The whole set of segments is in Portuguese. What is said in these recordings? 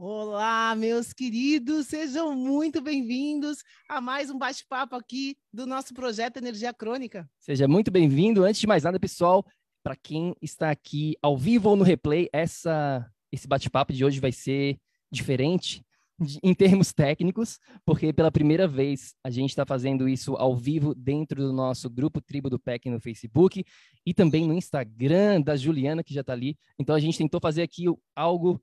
Olá, meus queridos, sejam muito bem-vindos a mais um bate-papo aqui do nosso projeto Energia Crônica. Seja muito bem-vindo. Antes de mais nada, pessoal, para quem está aqui ao vivo ou no replay, essa, esse bate-papo de hoje vai ser diferente em termos técnicos, porque pela primeira vez a gente está fazendo isso ao vivo dentro do nosso grupo Tribo do PEC no Facebook e também no Instagram da Juliana, que já está ali. Então a gente tentou fazer aqui algo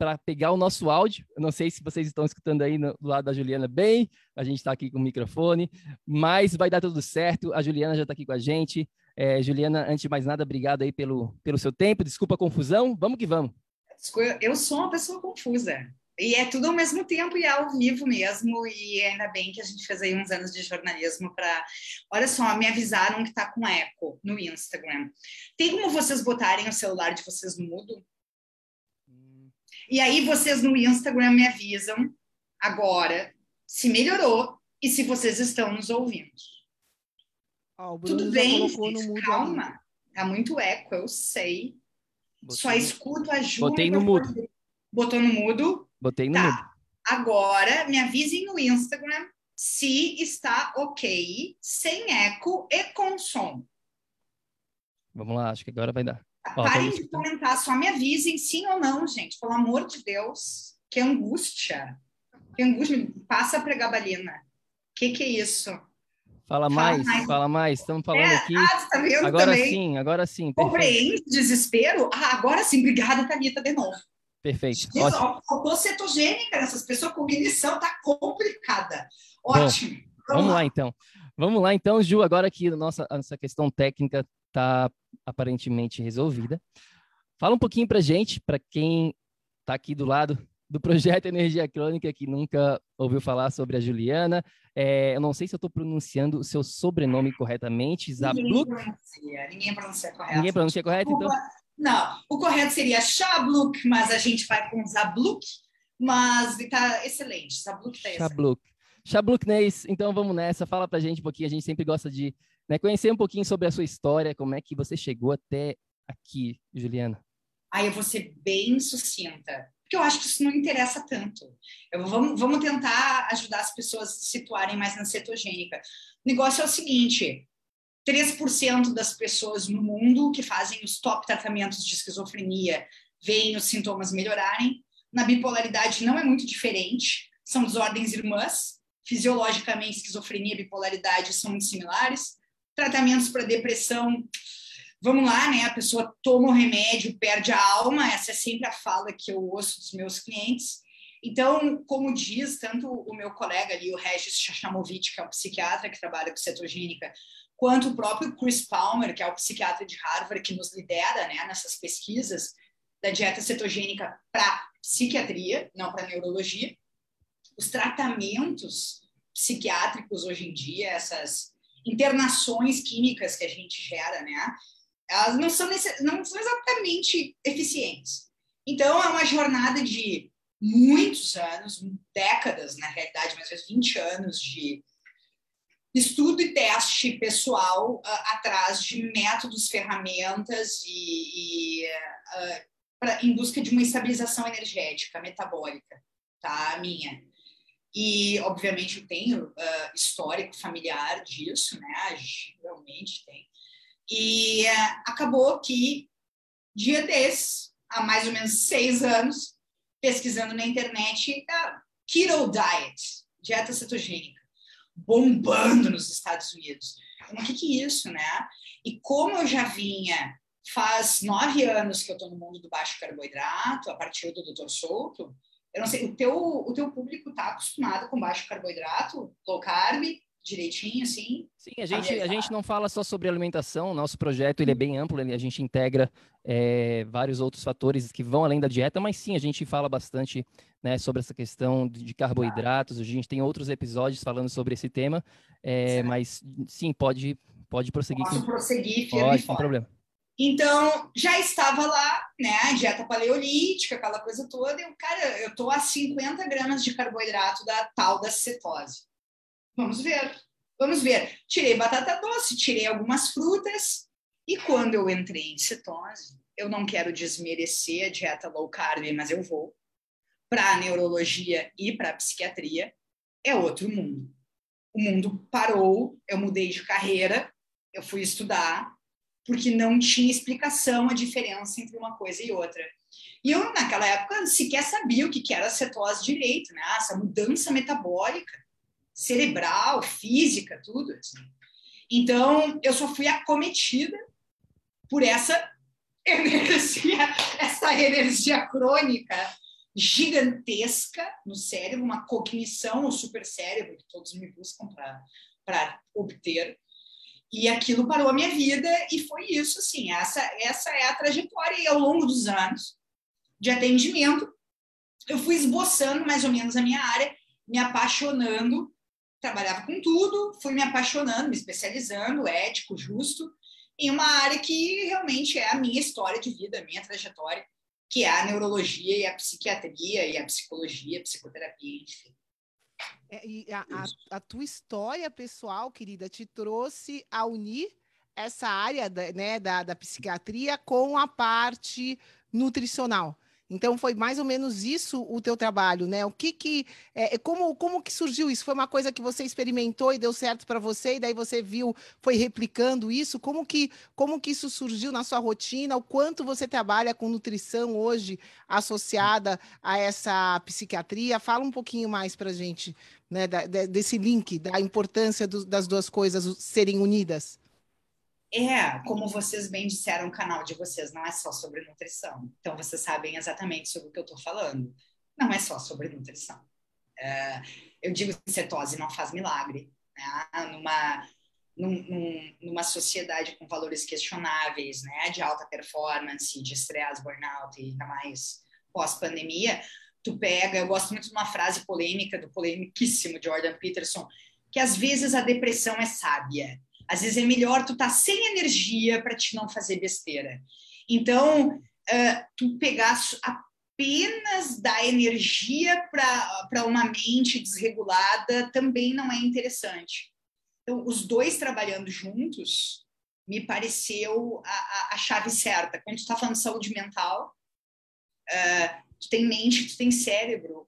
para pegar o nosso áudio. Eu não sei se vocês estão escutando aí no, do lado da Juliana bem, a gente está aqui com o microfone, mas vai dar tudo certo. A Juliana já está aqui com a gente. É, Juliana, antes de mais nada, obrigado aí pelo, pelo seu tempo. Desculpa a confusão. Vamos que vamos. Eu sou uma pessoa confusa. E é tudo ao mesmo tempo e é ao vivo mesmo. E ainda bem que a gente fez aí uns anos de jornalismo para. Olha só, me avisaram que tá com eco no Instagram. Tem como vocês botarem o celular de vocês mudo? E aí vocês no Instagram me avisam agora se melhorou e se vocês estão nos ouvindo. Oh, Tudo bem, gente, calma. Ali. Tá muito eco, eu sei. Botei Só escuto a Júlia. Botei no mudo. Botou no mudo? Botei no tá. mudo. Agora, me avisem no Instagram se está ok, sem eco e com som. Vamos lá, acho que agora vai dar. Parem de comentar, só me avisem sim ou não, gente. Pelo amor de Deus. Que angústia. Que angústia. Passa a pregabalina. Que que é isso? Fala mais, fala mais. Fala mais. Estamos falando é, aqui. Ah, tá vendo agora também? sim, agora sim. Compreende desespero? Ah, agora sim. Obrigada, Thalita, de novo. Perfeito. Faltou cetogênica nessas pessoas. Cognição tá complicada. Ótimo. Bom, vamos, vamos lá. lá então. Vamos lá então, Ju, agora que nossa, nossa questão técnica está aparentemente resolvida. Fala um pouquinho para gente, para quem está aqui do lado do projeto Energia Crônica, que nunca ouviu falar sobre a Juliana. É, eu não sei se eu estou pronunciando o seu sobrenome corretamente, Zabluk. Ninguém pronuncia, ninguém pronuncia correto. Ninguém pronuncia correto, então? Não, o correto seria Shabluk, mas a gente vai com Zabluk, mas está excelente. Zabluk está excelente. Shabluk. Shabluknês, então vamos nessa. Fala pra gente um pouquinho, a gente sempre gosta de né, conhecer um pouquinho sobre a sua história, como é que você chegou até aqui, Juliana. Aí eu vou ser bem sucinta, porque eu acho que isso não interessa tanto. Eu, vamos, vamos tentar ajudar as pessoas a se situarem mais na cetogênica. O negócio é o seguinte: 3% das pessoas no mundo que fazem os top tratamentos de esquizofrenia veem os sintomas melhorarem. Na bipolaridade não é muito diferente, são desordens irmãs. Fisiologicamente, esquizofrenia e bipolaridade são muito similares tratamentos para depressão. Vamos lá, né? A pessoa toma o remédio, perde a alma, essa é sempre a fala que eu ouço dos meus clientes. Então, como diz tanto o meu colega ali, o Regis Chachamovic, que é um psiquiatra que trabalha com cetogênica, quanto o próprio Chris Palmer, que é o psiquiatra de Harvard, que nos lidera né, nessas pesquisas da dieta cetogênica para psiquiatria, não para neurologia. Os tratamentos psiquiátricos hoje em dia, essas internações químicas que a gente gera, né? Elas não são, não são exatamente eficientes. Então, é uma jornada de muitos anos, décadas, na realidade, mais ou menos 20 anos de estudo e teste pessoal uh, atrás de métodos, ferramentas e, e uh, pra, em busca de uma estabilização energética, metabólica, tá? Minha. E, obviamente, eu tenho uh, histórico familiar disso, né? Realmente tem. E acabou que, dia desses, há mais ou menos seis anos, pesquisando na internet, keto diet, dieta cetogênica bombando nos Estados Unidos. O que, que é isso, né? E como eu já vinha, faz nove anos que eu estou no mundo do baixo carboidrato, a partir do Doutor Souto, eu não sei, o teu, o teu público está acostumado com baixo carboidrato, low carb, direitinho, assim? Sim, a gente, a gente não fala só sobre alimentação, nosso projeto ele é bem amplo, a gente integra é, vários outros fatores que vão além da dieta, mas sim, a gente fala bastante né, sobre essa questão de carboidratos, a gente tem outros episódios falando sobre esse tema, é, mas sim, pode, pode prosseguir. Posso com... prosseguir firme pode, sem problema. Então, já estava lá, né, dieta paleolítica, aquela coisa toda, e o cara, eu tô a 50 gramas de carboidrato da tal da cetose Vamos ver, vamos ver. Tirei batata doce, tirei algumas frutas, e quando eu entrei em cetose, eu não quero desmerecer a dieta low carb, mas eu vou para a neurologia e para a psiquiatria, é outro mundo. O mundo parou, eu mudei de carreira, eu fui estudar, porque não tinha explicação a diferença entre uma coisa e outra. E eu, naquela época, sequer sabia o que era cetose direito, né? essa mudança metabólica cerebral, física, tudo. Assim. Então, eu só fui acometida por essa energia, essa energia crônica gigantesca no cérebro, uma cognição, o supercérebro que todos me buscam para obter. E aquilo parou a minha vida e foi isso, assim, essa, essa é a trajetória. E ao longo dos anos de atendimento, eu fui esboçando mais ou menos a minha área, me apaixonando trabalhava com tudo, fui me apaixonando, me especializando, ético, justo, em uma área que realmente é a minha história de vida, a minha trajetória, que é a neurologia e a psiquiatria e a psicologia, a psicoterapia, enfim. É, e a, a, a, tua história pessoal, querida, te trouxe a unir essa área da, né, da, da psiquiatria com a parte nutricional. Então foi mais ou menos isso o teu trabalho, né? O que que é, é, como como que surgiu isso? Foi uma coisa que você experimentou e deu certo para você e daí você viu, foi replicando isso? Como que como que isso surgiu na sua rotina? O quanto você trabalha com nutrição hoje associada a essa psiquiatria? Fala um pouquinho mais para gente, né? Da, desse link, da importância do, das duas coisas serem unidas. É, como vocês bem disseram, o canal de vocês não é só sobre nutrição. Então, vocês sabem exatamente sobre o que eu estou falando. Não é só sobre nutrição. É, eu digo que cetose não faz milagre. Né? Numa, num, numa sociedade com valores questionáveis, né? de alta performance, de estresse, burnout e ainda mais pós-pandemia, tu pega, eu gosto muito de uma frase polêmica do polemiquíssimo Jordan Peterson, que às vezes a depressão é sábia às vezes é melhor tu estar tá sem energia para te não fazer besteira. Então, uh, tu pegar apenas da energia para uma mente desregulada também não é interessante. Então, os dois trabalhando juntos me pareceu a, a, a chave certa. Quando tu está falando de saúde mental, uh, tu tem mente, tu tem cérebro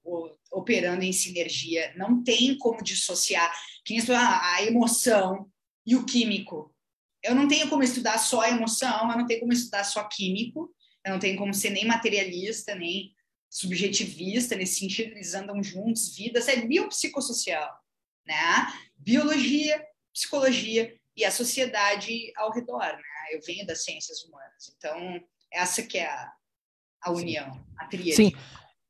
operando em sinergia. Não tem como dissociar. Quem a, a emoção, e o químico. Eu não tenho como estudar só a emoção, eu não tenho como estudar só químico, eu não tenho como ser nem materialista, nem subjetivista, nesse sentido, eles andam juntos, vidas, é biopsicossocial, né? Biologia, psicologia e a sociedade ao redor, né? Eu venho das ciências humanas, então essa que é a, a união, Sim. a tríade. Sim,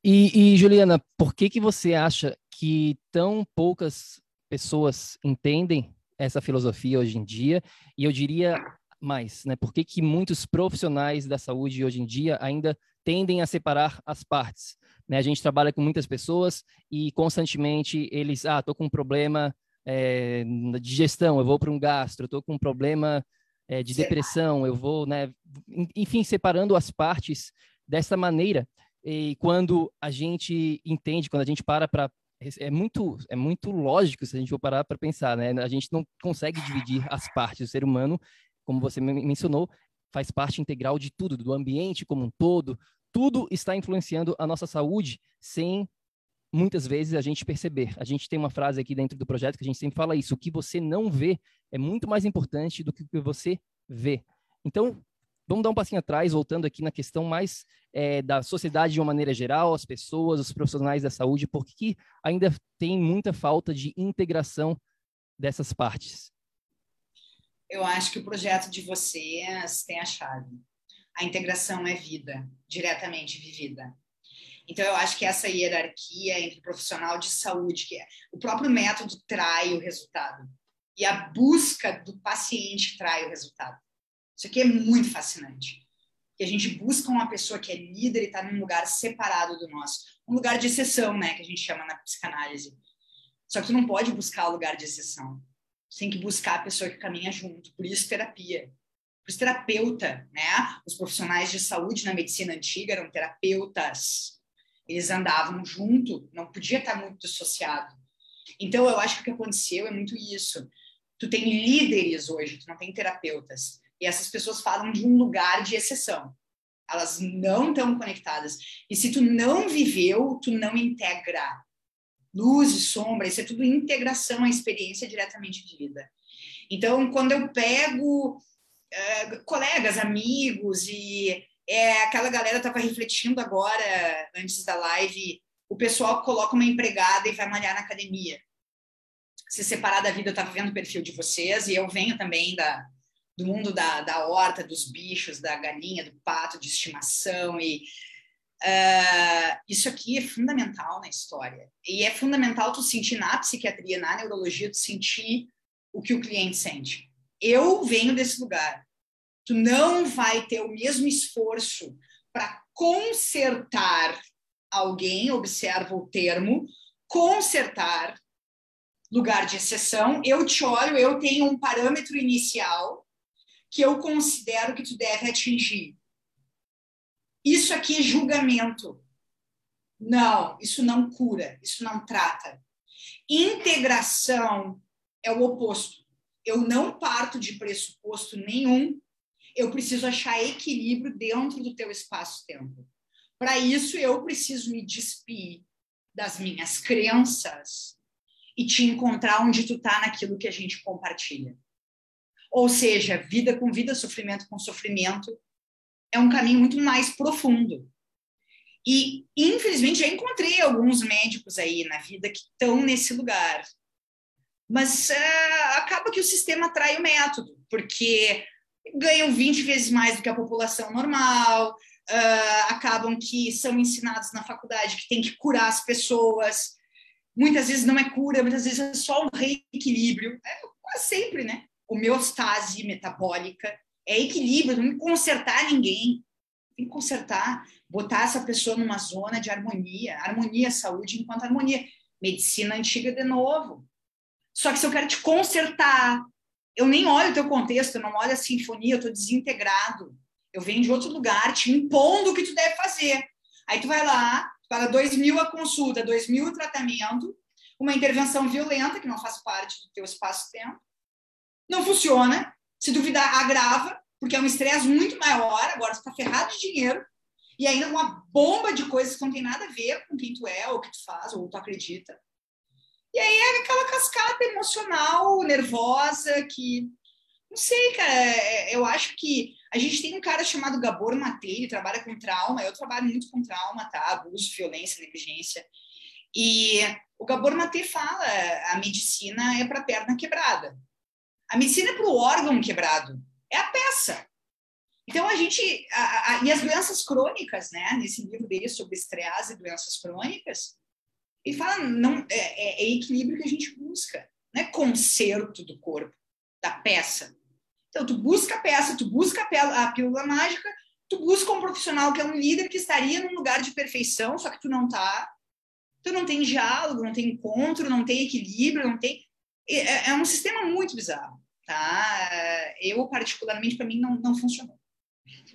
e, e Juliana, por que que você acha que tão poucas pessoas entendem essa filosofia hoje em dia, e eu diria mais, né? Por que, que muitos profissionais da saúde hoje em dia ainda tendem a separar as partes? Né? A gente trabalha com muitas pessoas e constantemente eles, ah, tô com um problema é, de digestão, eu vou para um gastro, estou com um problema é, de depressão, eu vou, né? Enfim, separando as partes dessa maneira. E quando a gente entende, quando a gente para para é muito, é muito lógico se a gente for parar para pensar, né? A gente não consegue dividir as partes. O ser humano, como você mencionou, faz parte integral de tudo, do ambiente como um todo. Tudo está influenciando a nossa saúde sem muitas vezes a gente perceber. A gente tem uma frase aqui dentro do projeto que a gente sempre fala isso: o que você não vê é muito mais importante do que o que você vê. Então, vamos dar um passinho atrás, voltando aqui na questão mais é, da sociedade de uma maneira geral, as pessoas, os profissionais da saúde, porque ainda tem muita falta de integração dessas partes? Eu acho que o projeto de vocês tem a chave. A integração é vida, diretamente vivida. Então, eu acho que essa hierarquia entre profissional de saúde, que é o próprio método trai o resultado, e a busca do paciente trai o resultado. Isso aqui é muito fascinante. Que a gente busca uma pessoa que é líder e está num lugar separado do nosso. Um lugar de exceção, né? Que a gente chama na psicanálise. Só que tu não pode buscar o lugar de exceção. Você tem que buscar a pessoa que caminha junto. Por isso, terapia. Por isso, terapeuta, né? Os profissionais de saúde na medicina antiga eram terapeutas. Eles andavam junto, não podia estar muito dissociado. Então, eu acho que o que aconteceu é muito isso. Tu tem líderes hoje, tu não tem terapeutas. E essas pessoas falam de um lugar de exceção. Elas não estão conectadas. E se tu não viveu, tu não integra. Luz e sombra, isso é tudo integração, a experiência diretamente de vida. Então, quando eu pego é, colegas, amigos e é, aquela galera estava refletindo agora, antes da live, o pessoal coloca uma empregada e vai malhar na academia. Se separar da vida, eu estava vendo o perfil de vocês e eu venho também da, do mundo da, da horta, dos bichos, da galinha, do pato de estimação e uh, isso aqui é fundamental na história e é fundamental tu sentir na psiquiatria, na neurologia, tu sentir o que o cliente sente. Eu venho desse lugar. Tu não vai ter o mesmo esforço para consertar alguém, observa o termo, consertar lugar de exceção. Eu te olho, eu tenho um parâmetro inicial que eu considero que tu deve atingir. Isso aqui é julgamento. Não, isso não cura, isso não trata. Integração é o oposto. Eu não parto de pressuposto nenhum, eu preciso achar equilíbrio dentro do teu espaço-tempo. Para isso, eu preciso me despir das minhas crenças e te encontrar onde tu tá naquilo que a gente compartilha. Ou seja, vida com vida, sofrimento com sofrimento, é um caminho muito mais profundo. E, infelizmente, já encontrei alguns médicos aí na vida que estão nesse lugar. Mas uh, acaba que o sistema atrai o método, porque ganham 20 vezes mais do que a população normal, uh, acabam que são ensinados na faculdade que tem que curar as pessoas. Muitas vezes não é cura, muitas vezes é só um reequilíbrio. É quase sempre, né? Homeostase metabólica, é equilíbrio, não consertar ninguém, tem que consertar, botar essa pessoa numa zona de harmonia, harmonia, saúde enquanto harmonia. Medicina antiga de novo. Só que se eu quero te consertar, eu nem olho o teu contexto, eu não olho a sinfonia, eu estou desintegrado. Eu venho de outro lugar te impondo o que tu deve fazer. Aí tu vai lá, paga dois mil a consulta, dois mil o tratamento, uma intervenção violenta, que não faz parte do teu espaço-tempo, não funciona. Se duvidar, agrava, porque é um estresse muito maior. Agora você está ferrado de dinheiro e ainda uma bomba de coisas que não tem nada a ver com quem tu é, ou o que tu faz, ou tu acredita. E aí é aquela cascata emocional, nervosa, que. Não sei, cara. É, eu acho que a gente tem um cara chamado Gabor Matei, ele trabalha com trauma. Eu trabalho muito com trauma, tá? Abuso, violência, negligência. E o Gabor Matei fala: a medicina é para perna quebrada. A medicina é para o órgão quebrado, é a peça. Então a gente a, a, e as doenças crônicas, né? Nesse livro dele sobre estresse e doenças crônicas, ele fala não é, é, é, equilíbrio que a gente busca, não é conserto do corpo, da peça. Então tu busca a peça, tu busca a, pílula mágica, tu busca um profissional que é um líder que estaria num lugar de perfeição, só que tu não tá. Tu não tem diálogo, não tem encontro, não tem equilíbrio, não tem é, é um sistema muito bizarro tá? Eu, particularmente, para mim, não, não funcionou.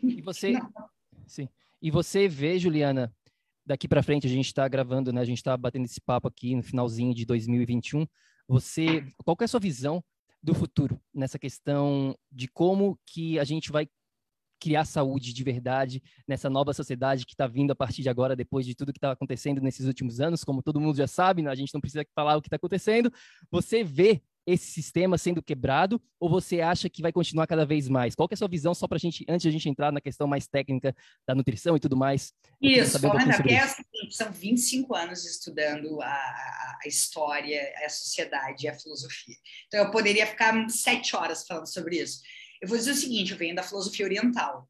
E você, sim. E você vê, Juliana, daqui para frente a gente está gravando, né? A gente está batendo esse papo aqui no finalzinho de 2021. Você, qual é a sua visão do futuro nessa questão de como que a gente vai criar saúde de verdade nessa nova sociedade que está vindo a partir de agora, depois de tudo que está acontecendo nesses últimos anos, como todo mundo já sabe, né? a gente não precisa falar o que está acontecendo. Você vê esse sistema sendo quebrado ou você acha que vai continuar cada vez mais? Qual é a sua visão, só para a gente, antes de a gente entrar na questão mais técnica da nutrição e tudo mais? Isso, um porque é assim, são 25 anos estudando a, a, história, a sociedade e a filosofia. Então, eu poderia ficar sete horas falando sobre isso. Eu vou dizer o seguinte, eu venho da filosofia oriental.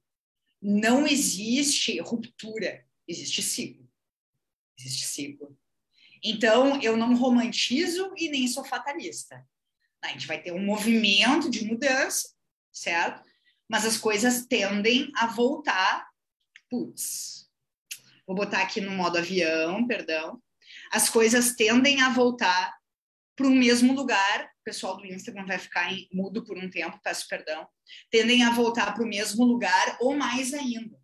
Não existe ruptura, existe ciclo. Existe ciclo. Então, eu não romantizo e nem sou fatalista a gente vai ter um movimento de mudança, certo? Mas as coisas tendem a voltar. Putz, vou botar aqui no modo avião, perdão. As coisas tendem a voltar para o mesmo lugar. O pessoal do Instagram vai ficar em, mudo por um tempo, peço perdão. Tendem a voltar para o mesmo lugar ou mais ainda.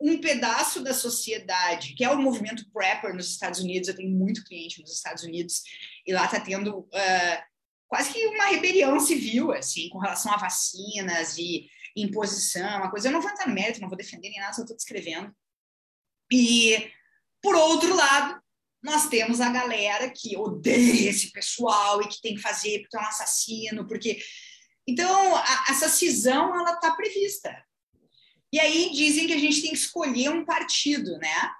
Um pedaço da sociedade, que é o movimento prepper nos Estados Unidos, eu tenho muito cliente nos Estados Unidos, e lá está tendo uh, quase que uma rebelião civil, assim, com relação a vacinas e imposição, uma coisa. Eu não vou entrar no mérito, não vou defender nem nada, só estou descrevendo. E, por outro lado, nós temos a galera que odeia esse pessoal e que tem que fazer porque é um assassino, porque... Então, a, essa cisão, ela está prevista. E aí dizem que a gente tem que escolher um partido, né?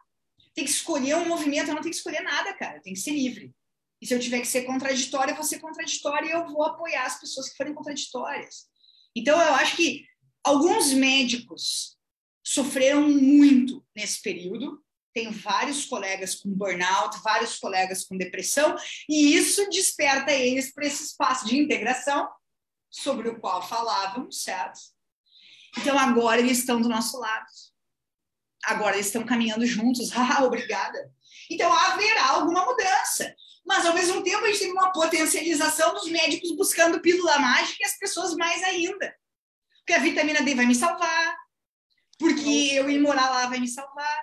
Tem que escolher um movimento, eu não tenho que escolher nada, cara, tem que ser livre. E se eu tiver que ser contraditória, eu vou ser contraditória e eu vou apoiar as pessoas que forem contraditórias. Então, eu acho que alguns médicos sofreram muito nesse período. Tenho vários colegas com burnout, vários colegas com depressão, e isso desperta eles para esse espaço de integração sobre o qual falávamos, certo? Então, agora eles estão do nosso lado. Agora eles estão caminhando juntos. Ah, obrigada. Então, haverá alguma mudança mas ao mesmo tempo a gente tem uma potencialização dos médicos buscando pílula mágica e as pessoas mais ainda. Porque a vitamina D vai me salvar, porque eu ir morar lá vai me salvar.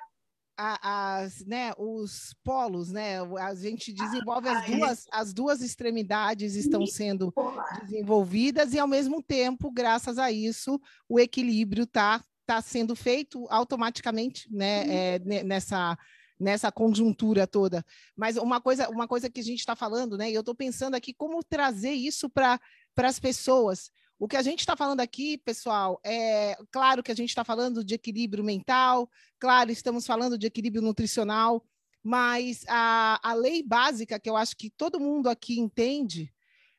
As, né, os polos, né? A gente desenvolve as duas, as duas extremidades estão sendo desenvolvidas e ao mesmo tempo, graças a isso, o equilíbrio está tá sendo feito automaticamente, né? É, nessa nessa conjuntura toda. Mas uma coisa, uma coisa que a gente está falando, né? E eu estou pensando aqui como trazer isso para as pessoas. O que a gente está falando aqui, pessoal, é claro que a gente está falando de equilíbrio mental, claro, estamos falando de equilíbrio nutricional, mas a, a lei básica que eu acho que todo mundo aqui entende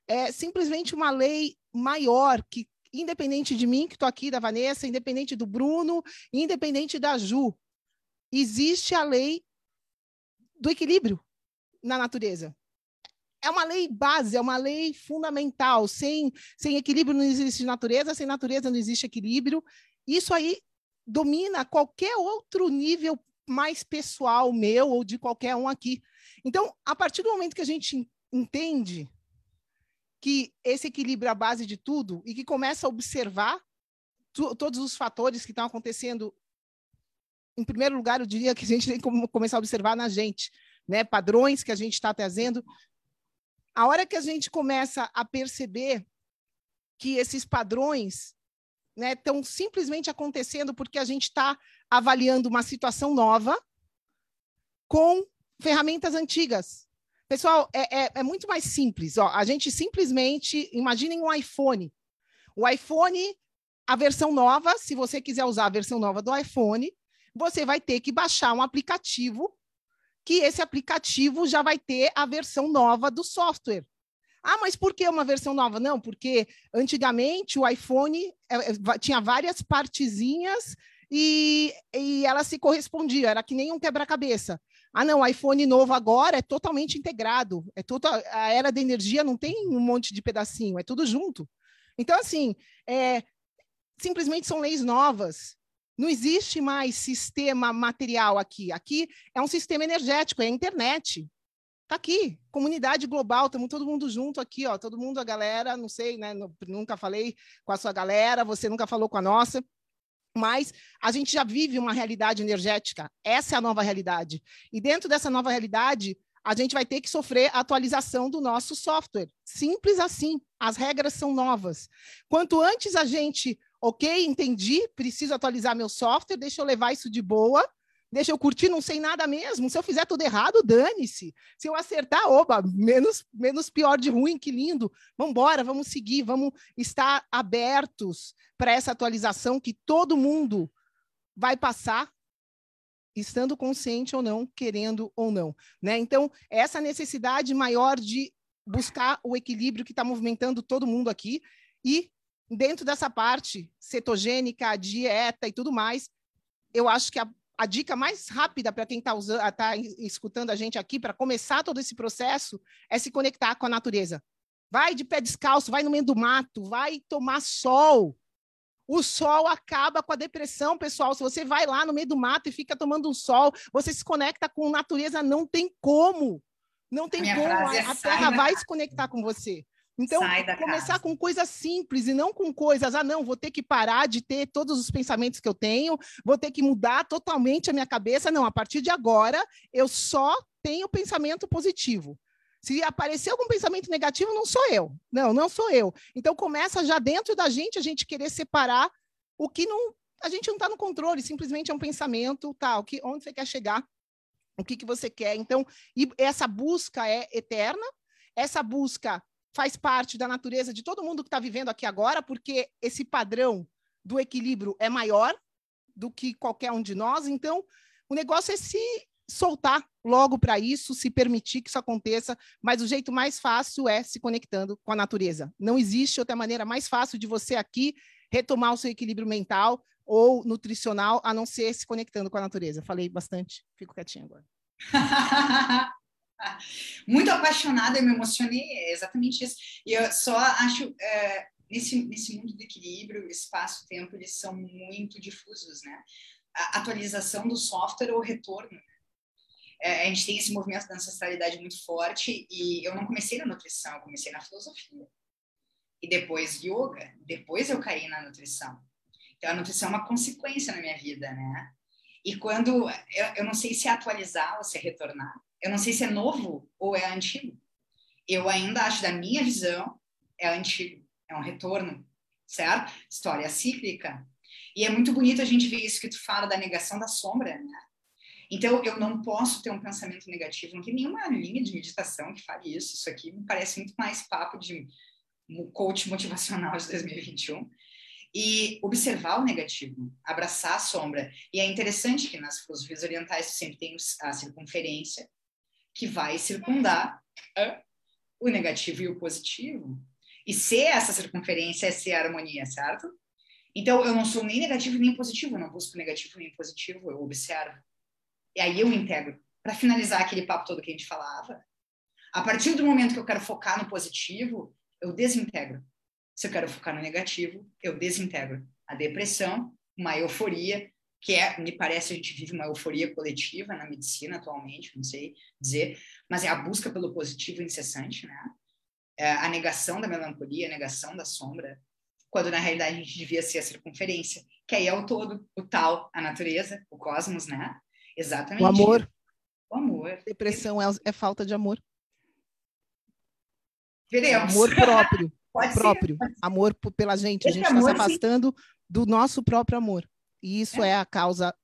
é simplesmente uma lei maior que independente de mim que estou aqui, da Vanessa, independente do Bruno, independente da Ju, existe a lei do equilíbrio na natureza. É uma lei base, é uma lei fundamental. Sem, sem equilíbrio não existe natureza, sem natureza não existe equilíbrio. Isso aí domina qualquer outro nível mais pessoal meu ou de qualquer um aqui. Então, a partir do momento que a gente entende que esse equilíbrio é a base de tudo e que começa a observar todos os fatores que estão acontecendo em primeiro lugar, eu diria que a gente tem que começar a observar na gente, né? Padrões que a gente está trazendo. A hora que a gente começa a perceber que esses padrões estão né, simplesmente acontecendo porque a gente está avaliando uma situação nova com ferramentas antigas. Pessoal, é, é, é muito mais simples. Ó, a gente simplesmente, imaginem um iPhone. O iPhone, a versão nova, se você quiser usar a versão nova do iPhone, você vai ter que baixar um aplicativo, que esse aplicativo já vai ter a versão nova do software. Ah, mas por que uma versão nova? Não, porque antigamente o iPhone é, é, tinha várias partezinhas e, e elas se correspondiam, era que nem um quebra-cabeça. Ah, não, iPhone novo agora é totalmente integrado. É total, a era da energia não tem um monte de pedacinho, é tudo junto. Então, assim, é, simplesmente são leis novas. Não existe mais sistema material aqui. Aqui é um sistema energético, é a internet. Está aqui, comunidade global, estamos todo mundo junto aqui, ó, todo mundo, a galera, não sei, né? Nunca falei com a sua galera, você nunca falou com a nossa. mas a gente já vive uma realidade energética. Essa é a nova realidade. E dentro dessa nova realidade, a gente vai ter que sofrer a atualização do nosso software. Simples assim. As regras são novas. Quanto antes a gente, ok, entendi, preciso atualizar meu software, deixa eu levar isso de boa, deixa eu curtir, não sei nada mesmo. Se eu fizer tudo errado, dane-se. Se eu acertar, oba, menos, menos pior de ruim, que lindo. Vamos embora, vamos seguir, vamos estar abertos para essa atualização que todo mundo vai passar estando consciente ou não, querendo ou não. Né? Então, essa necessidade maior de buscar o equilíbrio que está movimentando todo mundo aqui e dentro dessa parte cetogênica, dieta e tudo mais, eu acho que a, a dica mais rápida para quem está tá escutando a gente aqui, para começar todo esse processo, é se conectar com a natureza. Vai de pé descalço, vai no meio do mato, vai tomar sol, o sol acaba com a depressão, pessoal. Se você vai lá no meio do mato e fica tomando um sol, você se conecta com a natureza, não tem como. Não tem como. É a, terra vai se conectar com você. Então, começar casa. com coisas simples e não com coisas, ah, não, vou ter que parar de ter todos os pensamentos que eu tenho, vou ter que mudar totalmente a minha cabeça. Não, a partir de agora, eu só tenho pensamento positivo. Se aparecer algum pensamento negativo, não sou eu. Não, não sou eu. Então começa já dentro da gente a gente querer separar o que não a gente não está no controle, simplesmente é um pensamento, tá? O que, onde você quer chegar, o que, que você quer. Então, e essa busca é eterna, essa busca faz parte da natureza de todo mundo que está vivendo aqui agora, porque esse padrão do equilíbrio é maior do que qualquer um de nós. Então, o negócio é se soltar logo para isso, se permitir que isso aconteça, mas o jeito mais fácil é se conectando com a natureza. Não existe outra maneira mais fácil de você aqui retomar o seu equilíbrio mental ou nutricional, a não ser se conectando com a natureza. Falei bastante, fico quietinha agora. Muito apaixonada, eu me emocionei, é exatamente isso. E eu só acho, é, nesse, nesse mundo do equilíbrio, espaço, tempo, eles são muito difusos, né? A atualização do software ou retorno é, a gente tem esse movimento da ancestralidade muito forte e eu não comecei na nutrição, eu comecei na filosofia. E depois yoga, depois eu caí na nutrição. Então a nutrição é uma consequência na minha vida, né? E quando eu, eu não sei se é atualizar ou se é retornar, eu não sei se é novo ou é antigo. Eu ainda acho da minha visão é antigo, é um retorno, certo? História cíclica. E é muito bonito a gente ver isso que tu fala da negação da sombra, né? Então, eu não posso ter um pensamento negativo, não tem nenhuma linha de meditação que fale isso. Isso aqui me parece muito mais papo de coach motivacional de 2021. E observar o negativo, abraçar a sombra. E é interessante que nas filosofias orientais sempre tem a circunferência, que vai circundar o negativo e o positivo. E ser essa circunferência é ser a harmonia, certo? Então, eu não sou nem negativo nem positivo, eu não busco negativo nem positivo, eu observo. E aí eu integro. Para finalizar aquele papo todo que a gente falava, a partir do momento que eu quero focar no positivo, eu desintegro. Se eu quero focar no negativo, eu desintegro. A depressão, uma euforia, que é, me parece, a gente vive uma euforia coletiva na medicina atualmente, não sei dizer, mas é a busca pelo positivo incessante, né? É a negação da melancolia, a negação da sombra, quando na realidade a gente devia ser a circunferência, que aí é o todo, o tal, a natureza, o cosmos, né? Exatamente. O amor. O amor. Depressão é, é falta de amor. Veremos. Amor próprio. Próprio. Ser. Amor pela gente. Esse a gente está se afastando sim. do nosso próprio amor. E isso é, é a causa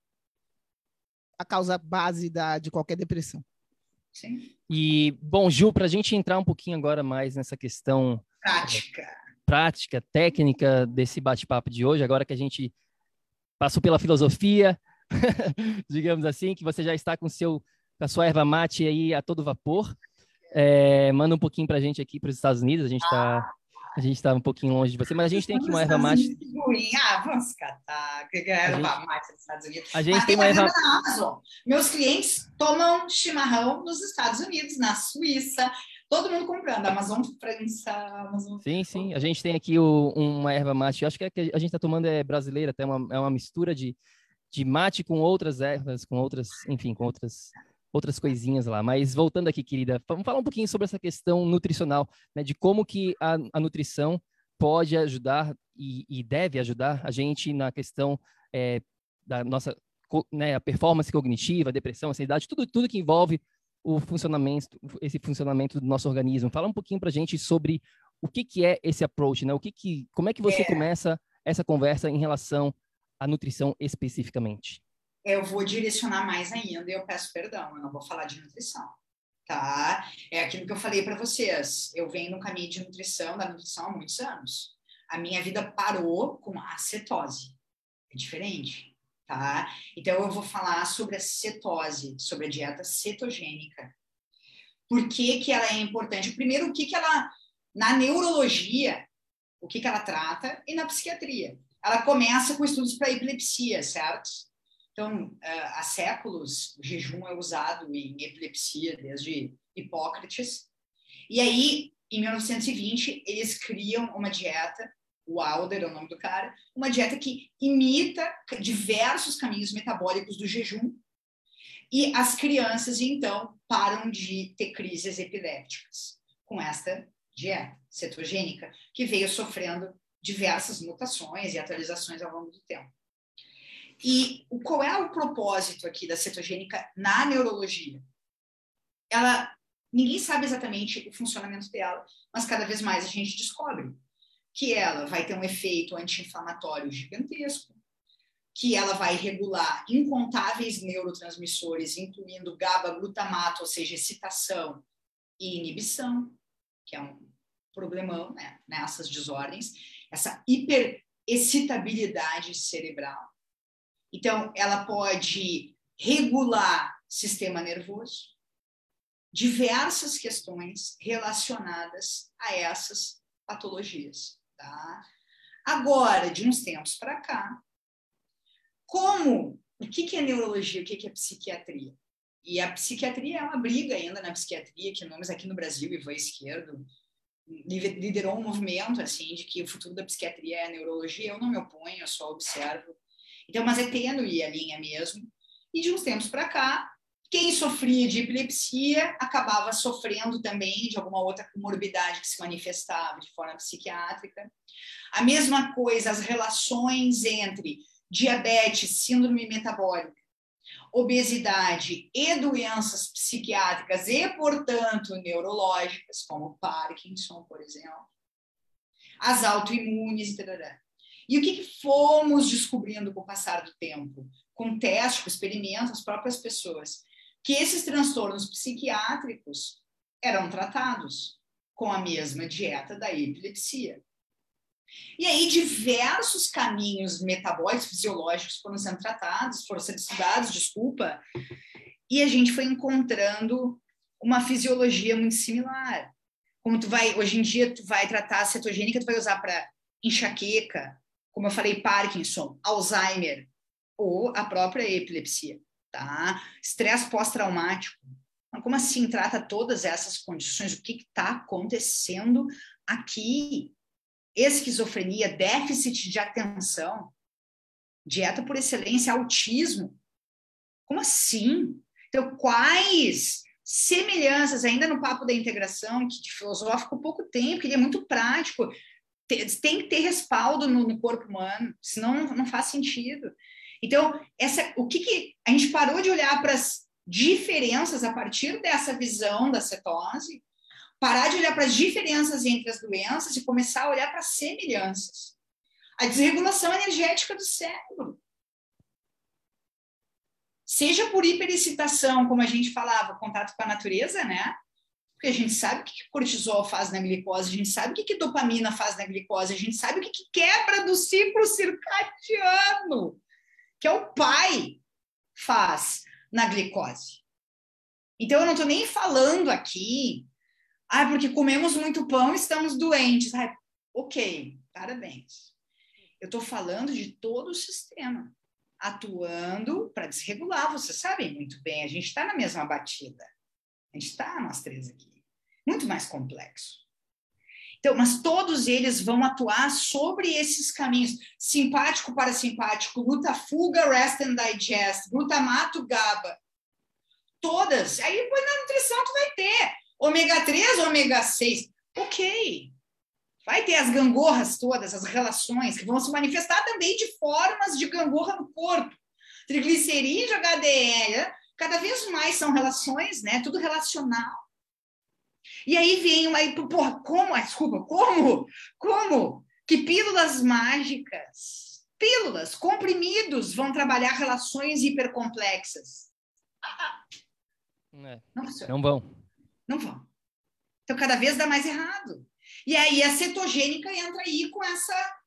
a causa base da, de qualquer depressão. Sim. E, bom, Ju, para a gente entrar um pouquinho agora mais nessa questão prática, prática técnica desse bate-papo de hoje, agora que a gente passou pela filosofia, digamos assim, que você já está com, seu, com a sua erva mate aí a todo vapor. É, manda um pouquinho para a gente aqui para os Estados Unidos, a gente está a gente está um pouquinho longe de você, mas a gente tem aqui uma erva mate. Ah, vamos catar. Que é erva gente... mate dos Estados Unidos. A gente mas tem uma erva. Na Amazon. Meus clientes tomam chimarrão nos Estados Unidos, na Suíça. Todo mundo comprando. Amazon França, Amazon. Sim, sim. A gente tem aqui o, uma erva mate. Eu acho que a que a gente está tomando é brasileira, até uma, é uma mistura de de mate com outras ervas, com outras, enfim, com outras outras coisinhas lá. Mas voltando aqui, querida, vamos falar um pouquinho sobre essa questão nutricional, né, de como que a, a nutrição pode ajudar e, e, deve ajudar a gente na questão é, da nossa né, a performance cognitiva, a depressão, a ansiedade, tudo, tudo que envolve o funcionamento, esse funcionamento do nosso organismo. Fala um pouquinho para a gente sobre o que, que é esse approach, né? O que que, como é que você é. começa essa conversa em relação à nutrição especificamente? Eu vou direcionar mais ainda e eu peço perdão, eu não vou falar de nutrição, tá? É aquilo que eu falei para vocês. Eu venho no caminho de nutrição, da nutrição há muitos anos. A minha vida parou com a cetose. É diferente, tá? Então eu vou falar sobre a cetose, sobre a dieta cetogênica. Por que, que ela é importante? Primeiro, o que, que ela, na neurologia, o que, que ela trata e na psiquiatria. Ela começa com estudos para epilepsia, certo? Então, eh, há séculos, o jejum é usado em epilepsia, desde Hipócrates. E aí, em 1920, eles criam uma dieta, o Alder é o nome do cara, uma dieta que imita diversos caminhos metabólicos do jejum. E as crianças, então, param de ter crises epilépticas com esta dieta cetogênica, que veio sofrendo diversas mutações e atualizações ao longo do tempo. E qual é o propósito aqui da cetogênica na neurologia? Ela, ninguém sabe exatamente o funcionamento dela, mas cada vez mais a gente descobre que ela vai ter um efeito anti-inflamatório gigantesco, que ela vai regular incontáveis neurotransmissores, incluindo GABA, glutamato, ou seja, excitação e inibição, que é um problemão né, nessas desordens, essa hiperexcitabilidade cerebral. Então, ela pode regular sistema nervoso, diversas questões relacionadas a essas patologias. Tá? Agora, de uns tempos para cá, como o que, é neurologia, o que, que é psiquiatria? E a psiquiatria é uma briga ainda na psiquiatria, que nomes aqui no Brasil, Ivan Esquerdo, liderou um movimento assim de que o futuro da psiquiatria é a neurologia. Eu não me oponho, eu só observo. Então, mas é tênue a linha mesmo. E de uns tempos para cá, quem sofria de epilepsia acabava sofrendo também de alguma outra comorbidade que se manifestava de forma psiquiátrica. A mesma coisa, as relações entre diabetes, síndrome metabólica obesidade e doenças psiquiátricas e, portanto, neurológicas, como Parkinson, por exemplo, as autoimunes, etc. E o que, que fomos descobrindo com o passar do tempo? Com testes, com experimentos, as próprias pessoas, que esses transtornos psiquiátricos eram tratados com a mesma dieta da epilepsia. E aí, diversos caminhos metabólicos, fisiológicos foram sendo tratados, foram sendo estudados, desculpa, e a gente foi encontrando uma fisiologia muito similar. Como tu vai, hoje em dia, tu vai tratar a cetogênica, tu vai usar para enxaqueca, como eu falei, Parkinson, Alzheimer, ou a própria epilepsia, tá? Estresse pós-traumático. Como assim trata todas essas condições? O que está acontecendo aqui? esquizofrenia, déficit de atenção, dieta por excelência, autismo. Como assim? Então, quais semelhanças, ainda no papo da integração, que filosófico pouco tempo, que ele é muito prático, tem que ter respaldo no, no, corpo humano, senão não faz sentido. Então, essa, o que, que a gente parou de olhar para as diferenças a partir dessa visão da cetose parar de olhar para as diferenças entre as doenças e começar a olhar para as semelhanças. A desregulação energética do cérebro. Seja por hiperexcitação, como a gente falava, contato com a natureza, né? Porque a gente sabe o que cortisol faz na glicose, a gente sabe o que dopamina faz na glicose, a gente sabe o que quebra do ciclo circadiano, que é o pai faz na glicose. Então, eu não estou nem falando aqui ah, porque comemos muito pão, estamos doentes. Ah, ok, parabéns. Eu estou falando de todo o sistema atuando para desregular. Vocês sabem muito bem, a gente está na mesma batida. A gente está, nós três aqui. Muito mais complexo. Então, mas todos eles vão atuar sobre esses caminhos. Simpático, parasimpático, luta-fuga, rest and digest, glutamato, GABA. Todas. Aí depois na nutrição tu vai ter ômega 3, ômega 6. Ok. Vai ter as gangorras todas, as relações, que vão se manifestar também de formas de gangorra no corpo. Triglicerídeo, HDL, cada vez mais são relações, né? Tudo relacional. E aí vem uma. Porra, como? Desculpa, como? Como? Que pílulas mágicas, pílulas, comprimidos vão trabalhar relações hipercomplexas. É, não, não vão. Não vão. Então, cada vez dá mais errado. E aí a cetogênica entra aí com essa.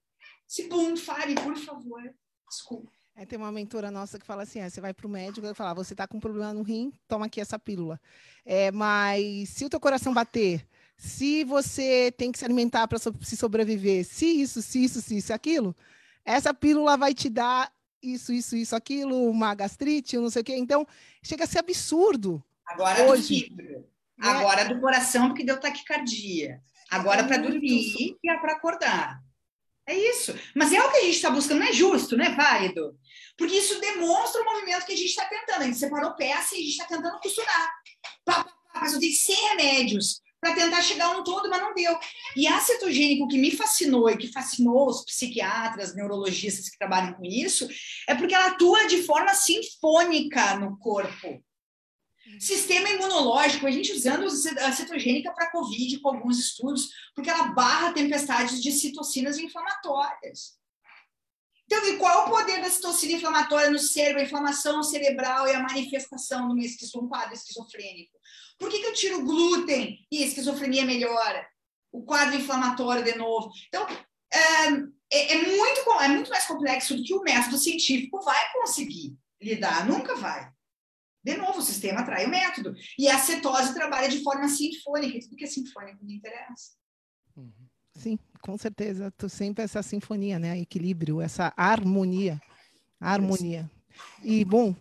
Esse boom, fale, por favor. Desculpa. É, tem uma mentora nossa que fala assim: é, você vai para o médico e fala, ah, você está com problema no rim, toma aqui essa pílula. É, mas se o teu coração bater, se você tem que se alimentar para so se sobreviver, se isso, se isso, se isso, aquilo, essa pílula vai te dar isso, isso, isso, aquilo, uma gastrite, não sei o quê. Então, chega a ser absurdo. Agora hoje. do fígado. Né? Agora do coração, porque deu taquicardia. Agora é para dormir e é para acordar. É isso. Mas é o que a gente está buscando, não é justo, não é válido. Porque isso demonstra o movimento que a gente está tentando. A gente separou peça e a gente está tentando costurar. Mas eu dei 100 remédios para tentar chegar a um todo, mas não deu. E a cetogênico que me fascinou e que fascinou os psiquiatras, neurologistas que trabalham com isso, é porque ela atua de forma sinfônica no corpo. Sistema imunológico, a gente usando a cetogênica para Covid com alguns estudos, porque ela barra tempestades de citocinas inflamatórias. Então, e qual é o poder da citocina inflamatória no cérebro, a inflamação cerebral e a manifestação de um quadro esquizofrênico? Por que, que eu tiro glúten e a esquizofrenia melhora? O quadro inflamatório de novo. Então, é, é, muito, é muito mais complexo do que o método científico vai conseguir lidar, nunca vai. De novo, o sistema atrai o método. E a cetose trabalha de forma sinfônica, tudo que é sinfônico me interessa. Uhum. Sim, com certeza. Tu sempre essa sinfonia, né? Equilíbrio, essa harmonia. Harmonia. E, bom.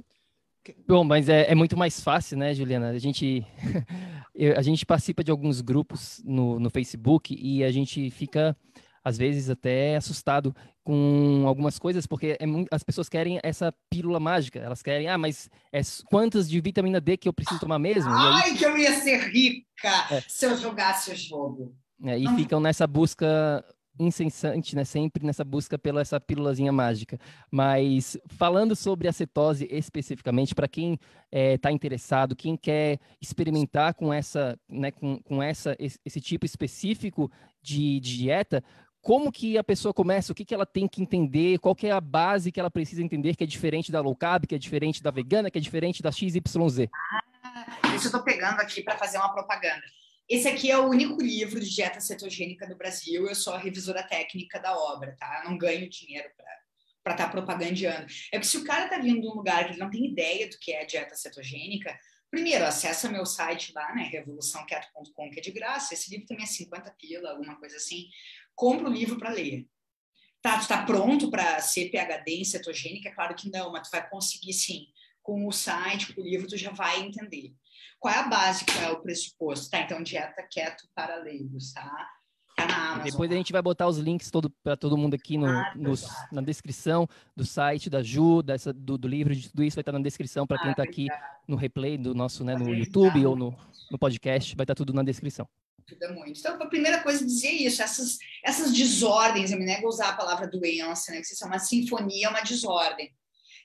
Bom, mas é, é muito mais fácil, né, Juliana? A gente, a gente participa de alguns grupos no, no Facebook e a gente fica às vezes até assustado com algumas coisas, porque é, as pessoas querem essa pílula mágica. Elas querem, ah, mas é, quantas de vitamina D que eu preciso tomar mesmo? Ai, aí, que eu ia ser rica é. se eu jogasse o jogo. É, e ficam nessa busca incessante, né? Sempre nessa busca pela essa pílulazinha mágica. Mas falando sobre a cetose especificamente, para quem está é, interessado, quem quer experimentar com essa, né, com, com essa, esse tipo específico de, de dieta, como que a pessoa começa, o que, que ela tem que entender, qual que é a base que ela precisa entender que é diferente da low carb, que é diferente da vegana, que é diferente da XYZ? Ah, isso eu estou pegando aqui para fazer uma propaganda. Esse aqui é o único livro de dieta cetogênica do Brasil, eu sou a revisora técnica da obra, tá? Eu não ganho dinheiro para estar tá propagandeando. É que se o cara está vindo de um lugar que ele não tem ideia do que é dieta cetogênica, primeiro, acessa meu site lá, né, revoluçãoketo.com, que é de graça. Esse livro também é 50 pila, alguma coisa assim compra o livro para ler. Tá, tu tá pronto para ser PhD em cetogênica? Claro que não, mas tu vai conseguir sim. Com o site, com o livro, tu já vai entender. Qual é a base, qual é o pressuposto? Tá, então dieta keto para leigos, tá? Tá. Depois a gente vai botar os links para todo mundo aqui no, ah, no na descrição do site da Ju, dessa, do, do livro, de tudo isso vai estar na descrição para quem está ah, aqui no replay do nosso, né, no YouTube ou no, no podcast, vai estar tudo na descrição ajuda muito. Então, a primeira coisa é dizer isso, essas, essas desordens, eu me nego a usar a palavra doença, né, que isso é uma sinfonia, é uma desordem.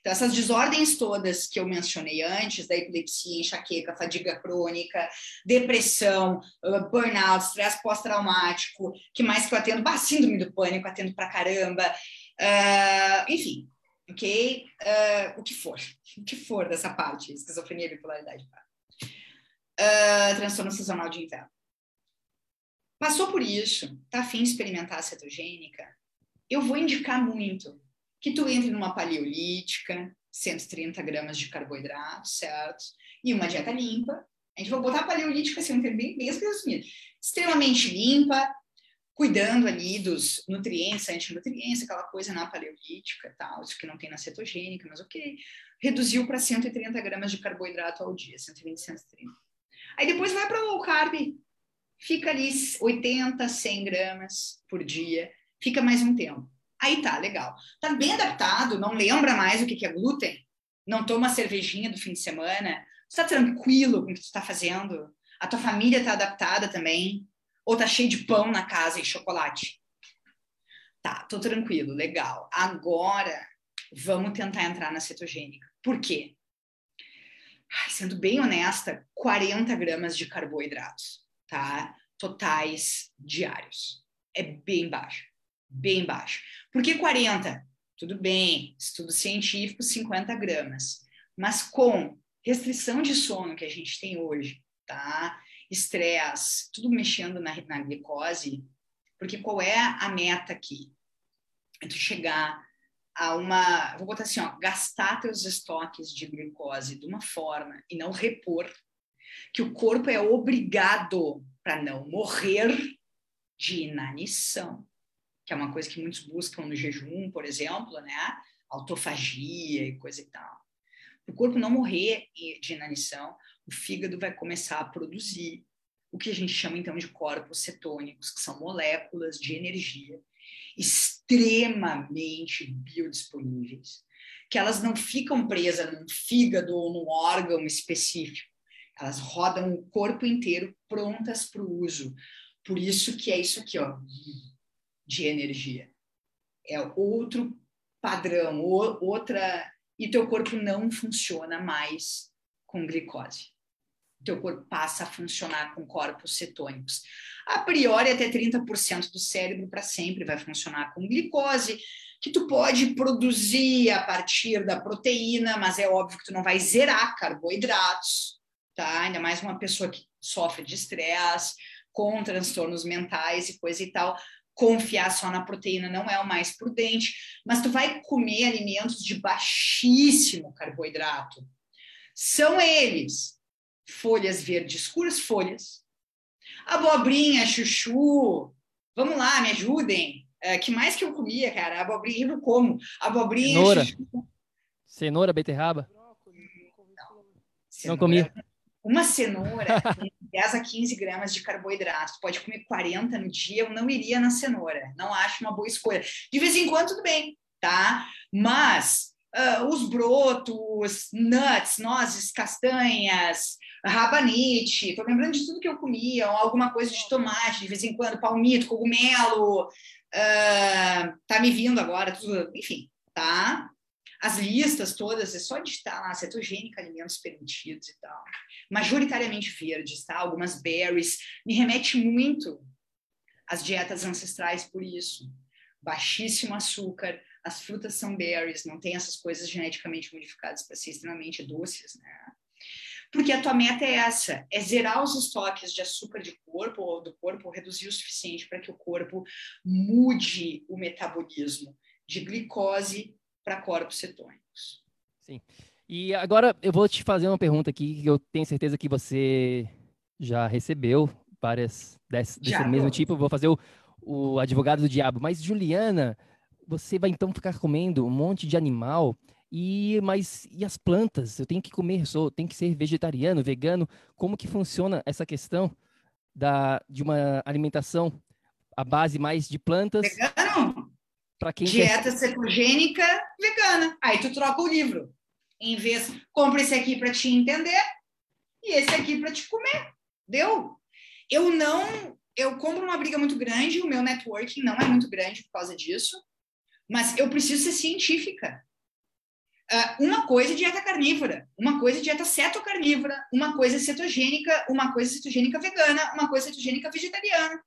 Então, essas desordens todas que eu mencionei antes, da epilepsia, enxaqueca, fadiga crônica, depressão, uh, burnout, estresse pós-traumático, que mais que eu atendo? Bah, síndrome do pânico, atendo pra caramba, uh, enfim, ok? Uh, o que for, o que for dessa parte, esquizofrenia, bipolaridade, uh, transtorno sazonal de inverno. Passou por isso, tá afim de experimentar a cetogênica? Eu vou indicar muito que tu entre numa paleolítica, 130 gramas de carboidrato, certo? E uma dieta limpa. A gente vai botar a paleolítica, assim, um termo bem, bem resumido. Extremamente limpa, cuidando ali dos nutrientes, antinutrientes, aquela coisa na paleolítica, tal, isso que não tem na cetogênica, mas ok. Reduziu para 130 gramas de carboidrato ao dia, 120, 130. Aí depois vai para low carb, fica ali 80, 100 gramas por dia, fica mais um tempo. Aí tá, legal. Tá bem adaptado, não lembra mais o que é glúten, não toma cervejinha do fim de semana, está tranquilo com o que tu está fazendo, a tua família está adaptada também, Ou tá cheio de pão na casa e chocolate? Tá, tô tranquilo, legal. Agora vamos tentar entrar na cetogênica. Por quê? Ai, sendo bem honesta, 40 gramas de carboidratos, tá? Totais diários. É bem baixo, bem baixo. Por que 40? Tudo bem, estudo científico, 50 gramas. Mas com restrição de sono que a gente tem hoje, tá? Estresse, tudo mexendo na, na glicose, porque qual é a meta aqui? É tu chegar a uma, vou botar assim, ó, gastar teus estoques de glicose de uma forma e não repor, que o corpo é obrigado para não morrer de inanição, que é uma coisa que muitos buscam no jejum, por exemplo, né? Autofagia e coisa e tal. O corpo não morrer de inanição, o fígado vai começar a produzir o que a gente chama então de corpos cetônicos, que são moléculas de energia extremamente biodisponíveis, que elas não ficam presas num fígado ou num órgão específico, elas rodam o corpo inteiro prontas para o uso. Por isso que é isso aqui, ó, de energia. É outro padrão, outra e teu corpo não funciona mais com glicose teu corpo passa a funcionar com corpos cetônicos. A priori, até 30% do cérebro para sempre vai funcionar com glicose, que tu pode produzir a partir da proteína, mas é óbvio que tu não vai zerar carboidratos, tá? Ainda mais uma pessoa que sofre de estresse, com transtornos mentais e coisa e tal. Confiar só na proteína não é o mais prudente, mas tu vai comer alimentos de baixíssimo carboidrato. São eles folhas verdes escuras, folhas. Abobrinha, chuchu. Vamos lá, me ajudem. É, que mais que eu comia, cara? Abobrinha, eu não como. Abobrinha, Cenoura. Chuchu. Cenoura, beterraba. Não, não comia. Uma cenoura tem 10 a 15 gramas de carboidrato. Pode comer 40 no dia, eu não iria na cenoura. Não acho uma boa escolha. De vez em quando, tudo bem, tá? Mas uh, os brotos, nuts, nozes, castanhas, rabanete, tô lembrando de tudo que eu comia, alguma coisa de tomate, de vez em quando, palmito, cogumelo, uh, tá me vindo agora, tudo, enfim, tá? As listas todas, é só digitar lá, cetogênica, alimentos permitidos e tal. Majoritariamente verdes, tá? Algumas berries. Me remete muito às dietas ancestrais por isso. Baixíssimo açúcar, as frutas são berries, não tem essas coisas geneticamente modificadas para ser extremamente doces, né? Porque a tua meta é essa, é zerar os estoques de açúcar de corpo ou do corpo, ou reduzir o suficiente para que o corpo mude o metabolismo de glicose para corpos cetônicos. Sim. E agora eu vou te fazer uma pergunta aqui que eu tenho certeza que você já recebeu várias desse, desse mesmo tipo. vou fazer o, o advogado do diabo. Mas, Juliana, você vai então ficar comendo um monte de animal e mas e as plantas? Eu tenho que comer, sou, tem que ser vegetariano, vegano. Como que funciona essa questão da de uma alimentação à base mais de plantas? Vegano? Para quem dieta quer... cetogênica vegana. Aí tu troca o livro. Em vez, compra esse aqui para te entender e esse aqui para te comer. Deu? Eu não, eu compro uma briga muito grande, o meu networking não é muito grande por causa disso, mas eu preciso ser científica. Uh, uma coisa é dieta carnívora, uma coisa é dieta cetocarnívora, uma coisa é cetogênica, uma coisa é cetogênica vegana, uma coisa é cetogênica vegetariana.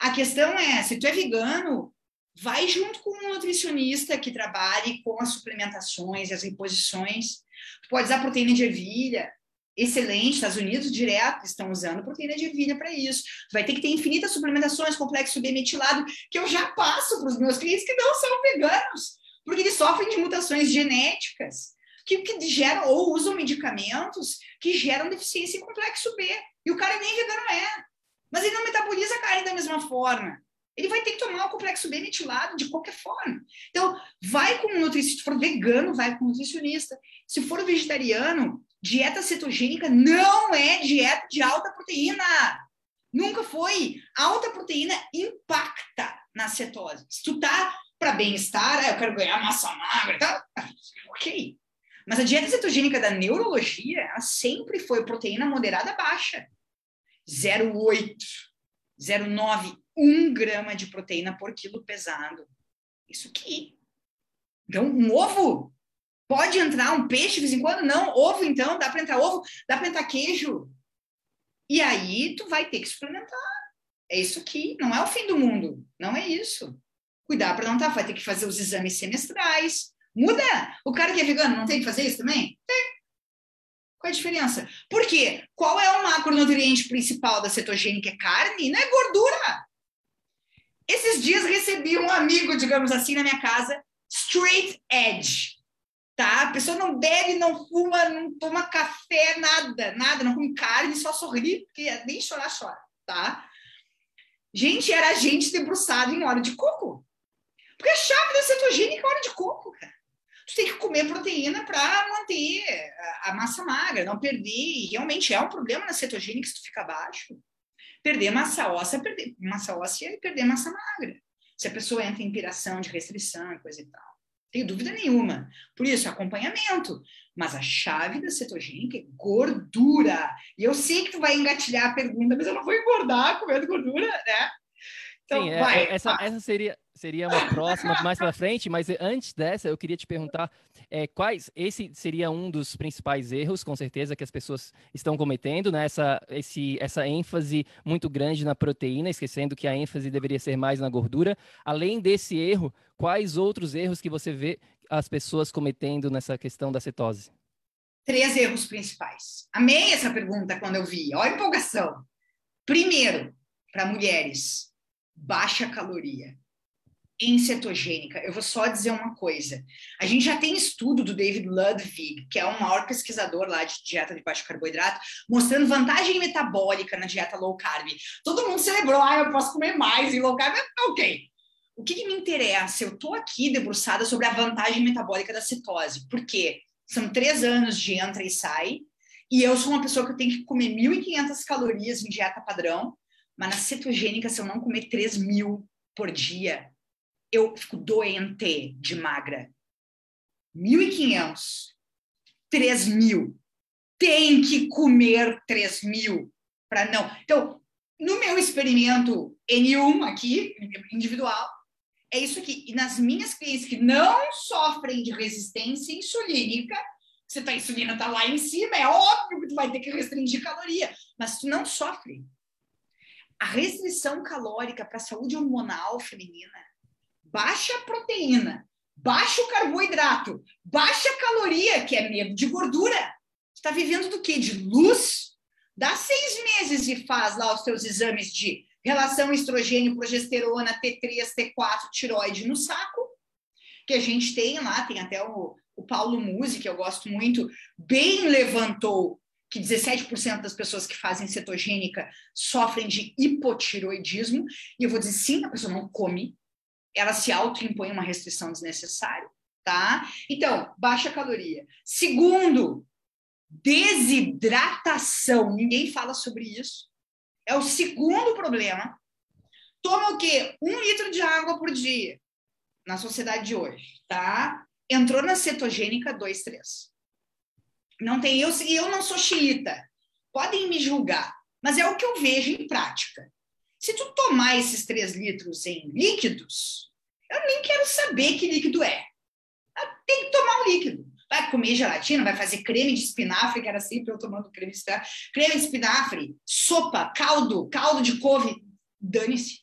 A questão é, se tu é vegano, vai junto com um nutricionista que trabalhe com as suplementações e as reposições. Tu pode usar proteína de ervilha, excelente, Estados Unidos direto estão usando proteína de ervilha para isso. Tu vai ter que ter infinitas suplementações, complexo B metilado, que eu já passo para os meus clientes que não são veganos porque eles sofrem de mutações genéticas que, que geram ou usam medicamentos que geram deficiência em complexo B. E o cara nem vegano é. Mas ele não metaboliza a carne da mesma forma. Ele vai ter que tomar o complexo B metilado de qualquer forma. Então, vai com um nutricionista. Se for vegano, vai com um nutricionista. Se for vegetariano, dieta cetogênica não é dieta de alta proteína. Nunca foi. Alta proteína impacta na cetose. Se tu tá para bem-estar, ah, eu quero ganhar massa magra, tá? ok. Mas a dieta cetogênica da neurologia, ela sempre foi proteína moderada baixa. 0,8, 0,9, 1 grama de proteína por quilo pesado. Isso aqui. Então, um ovo pode entrar, um peixe de vez em quando? Não. Ovo, então, dá para entrar ovo, dá para entrar queijo. E aí, tu vai ter que suplementar. É isso aqui. Não é o fim do mundo. Não é isso. Cuidar para não estar. Tá, vai ter que fazer os exames semestrais. Muda. O cara que é vegano não tem que fazer isso também? Tem. Qual é a diferença? Por quê? Qual é o macronutriente principal da cetogênica? É carne? Não é gordura. Esses dias recebi um amigo, digamos assim, na minha casa, straight edge. Tá? A pessoa não bebe, não fuma, não toma café, nada, nada, não come carne, só sorri, porque nem chorar chora, tá? Gente, era gente debruçada em óleo de coco. Porque a chave da cetogênica é óleo de coco, cara. Tu tem que comer proteína para manter a, massa magra, não perder. E realmente é um problema na cetogênica se tu fica baixo. Perder massa óssea, perder massa óssea e perder massa magra. Se a pessoa entra em piração de restrição e coisa e tal. Tenho dúvida nenhuma. Por isso, acompanhamento. Mas a chave da cetogênica é gordura. E eu sei que tu vai engatilhar a pergunta, mas eu não vou engordar comendo gordura, né? Então, Sim, é, vai, é, essa, essa seria, seria uma próxima mais para frente, mas antes dessa, eu queria te perguntar é, quais. Esse seria um dos principais erros, com certeza, que as pessoas estão cometendo, né? Essa, esse, essa ênfase muito grande na proteína, esquecendo que a ênfase deveria ser mais na gordura. Além desse erro, quais outros erros que você vê as pessoas cometendo nessa questão da cetose? Três erros principais. Amei essa pergunta quando eu vi. Olha a empolgação. Primeiro, para mulheres, baixa caloria em cetogênica. Eu vou só dizer uma coisa. A gente já tem estudo do David Ludwig, que é o maior pesquisador lá de dieta de baixo carboidrato, mostrando vantagem metabólica na dieta low carb. Todo mundo celebrou, ah, eu posso comer mais em low carb. Ok. O que, que me interessa? Eu estou aqui debruçada sobre a vantagem metabólica da cetose. Por quê? São três anos de entra e sai, e eu sou uma pessoa que tem que comer 1.500 calorias em dieta padrão, mas na cetogênica, se eu não comer 3 mil por dia, eu fico doente de magra. 1.500, 3 mil. Tem que comer 3 mil para não. Então, no meu experimento N1 aqui, individual, é isso aqui. E nas minhas clientes que não sofrem de resistência insulínica, se tua insulina está lá em cima, é óbvio que tu vai ter que restringir caloria. Mas tu não sofre a restrição calórica para a saúde hormonal feminina, baixa proteína, baixo carboidrato, baixa caloria, que é medo de gordura. Está vivendo do quê? De luz? Dá seis meses e faz lá os seus exames de relação estrogênio, progesterona, T3, T4, tiroide no saco, que a gente tem lá, tem até o, o Paulo Musi, que eu gosto muito, bem levantou que 17% das pessoas que fazem cetogênica sofrem de hipotiroidismo, e eu vou dizer, sim, a pessoa não come, ela se autoimpõe uma restrição desnecessária, tá? Então, baixa caloria. Segundo, desidratação. Ninguém fala sobre isso. É o segundo problema. Toma o quê? Um litro de água por dia na sociedade de hoje, tá? Entrou na cetogênica, dois, três. Não tem eu e eu não sou xiita. Podem me julgar, mas é o que eu vejo em prática. Se tu tomar esses três litros em líquidos, eu nem quero saber que líquido é. Tem que tomar um líquido. Vai comer gelatina, vai fazer creme de espinafre, que era sempre eu tomando creme de espinafre. Creme de espinafre, sopa, caldo, caldo de couve, dane-se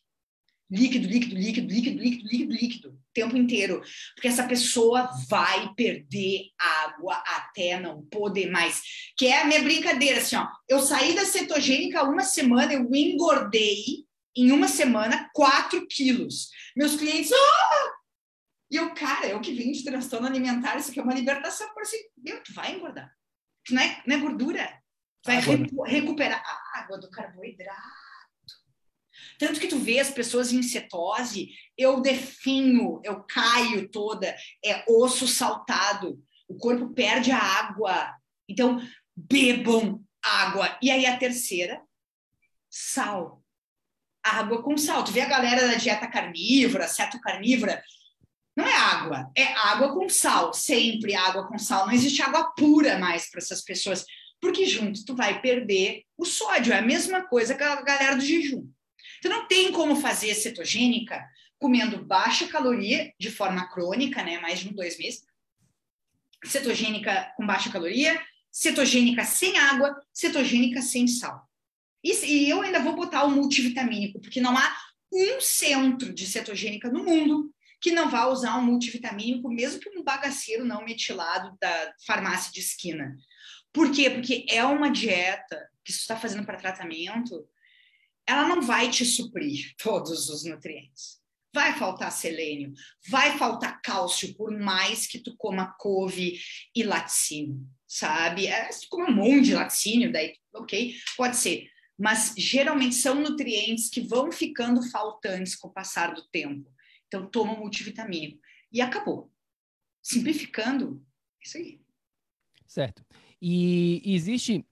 líquido, líquido, líquido, líquido, líquido, líquido, líquido, o tempo inteiro. Porque essa pessoa vai perder água até não poder mais. Que é a minha brincadeira, assim, ó. Eu saí da cetogênica uma semana, eu engordei em uma semana 4 quilos. Meus clientes, ah! E eu, cara, eu que vim de transtorno alimentar, isso aqui é uma libertação. Eu assim, meu, tu vai engordar. Não é, não é gordura. Vai recu recuperar a água do carboidrato tanto que tu vê as pessoas em cetose, eu definho, eu caio toda, é osso saltado, o corpo perde a água. Então, bebam água. E aí a terceira, sal. Água com sal. Tu vê a galera da dieta carnívora, ceto carnívora, não é água, é água com sal, sempre água com sal. Não existe água pura mais para essas pessoas, porque junto tu vai perder o sódio. É a mesma coisa que a galera do jejum. Tu não tem como fazer cetogênica comendo baixa caloria de forma crônica, né? Mais de um, dois meses. Cetogênica com baixa caloria, cetogênica sem água, cetogênica sem sal. E, e eu ainda vou botar o multivitamínico, porque não há um centro de cetogênica no mundo que não vá usar um multivitamínico, mesmo que um bagaceiro não metilado da farmácia de esquina. Por quê? Porque é uma dieta que você está fazendo para tratamento, ela não vai te suprir todos os nutrientes. Vai faltar selênio, vai faltar cálcio, por mais que tu coma couve e laticínio, sabe? É, se tu come um monte de laticínio, daí, ok, pode ser. Mas geralmente são nutrientes que vão ficando faltantes com o passar do tempo. Então, toma multivitamínico. E acabou. Simplificando, isso aí. Certo. E existe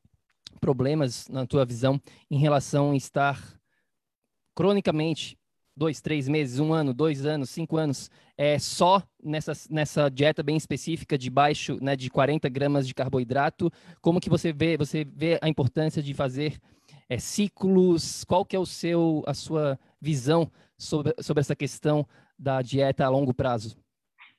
problemas, na tua visão, em relação a estar cronicamente dois, três meses, um ano, dois anos, cinco anos, é só nessa, nessa dieta bem específica de baixo, né, de 40 gramas de carboidrato. Como que você vê, você vê a importância de fazer é, ciclos? Qual que é o seu, a sua visão sobre, sobre essa questão da dieta a longo prazo?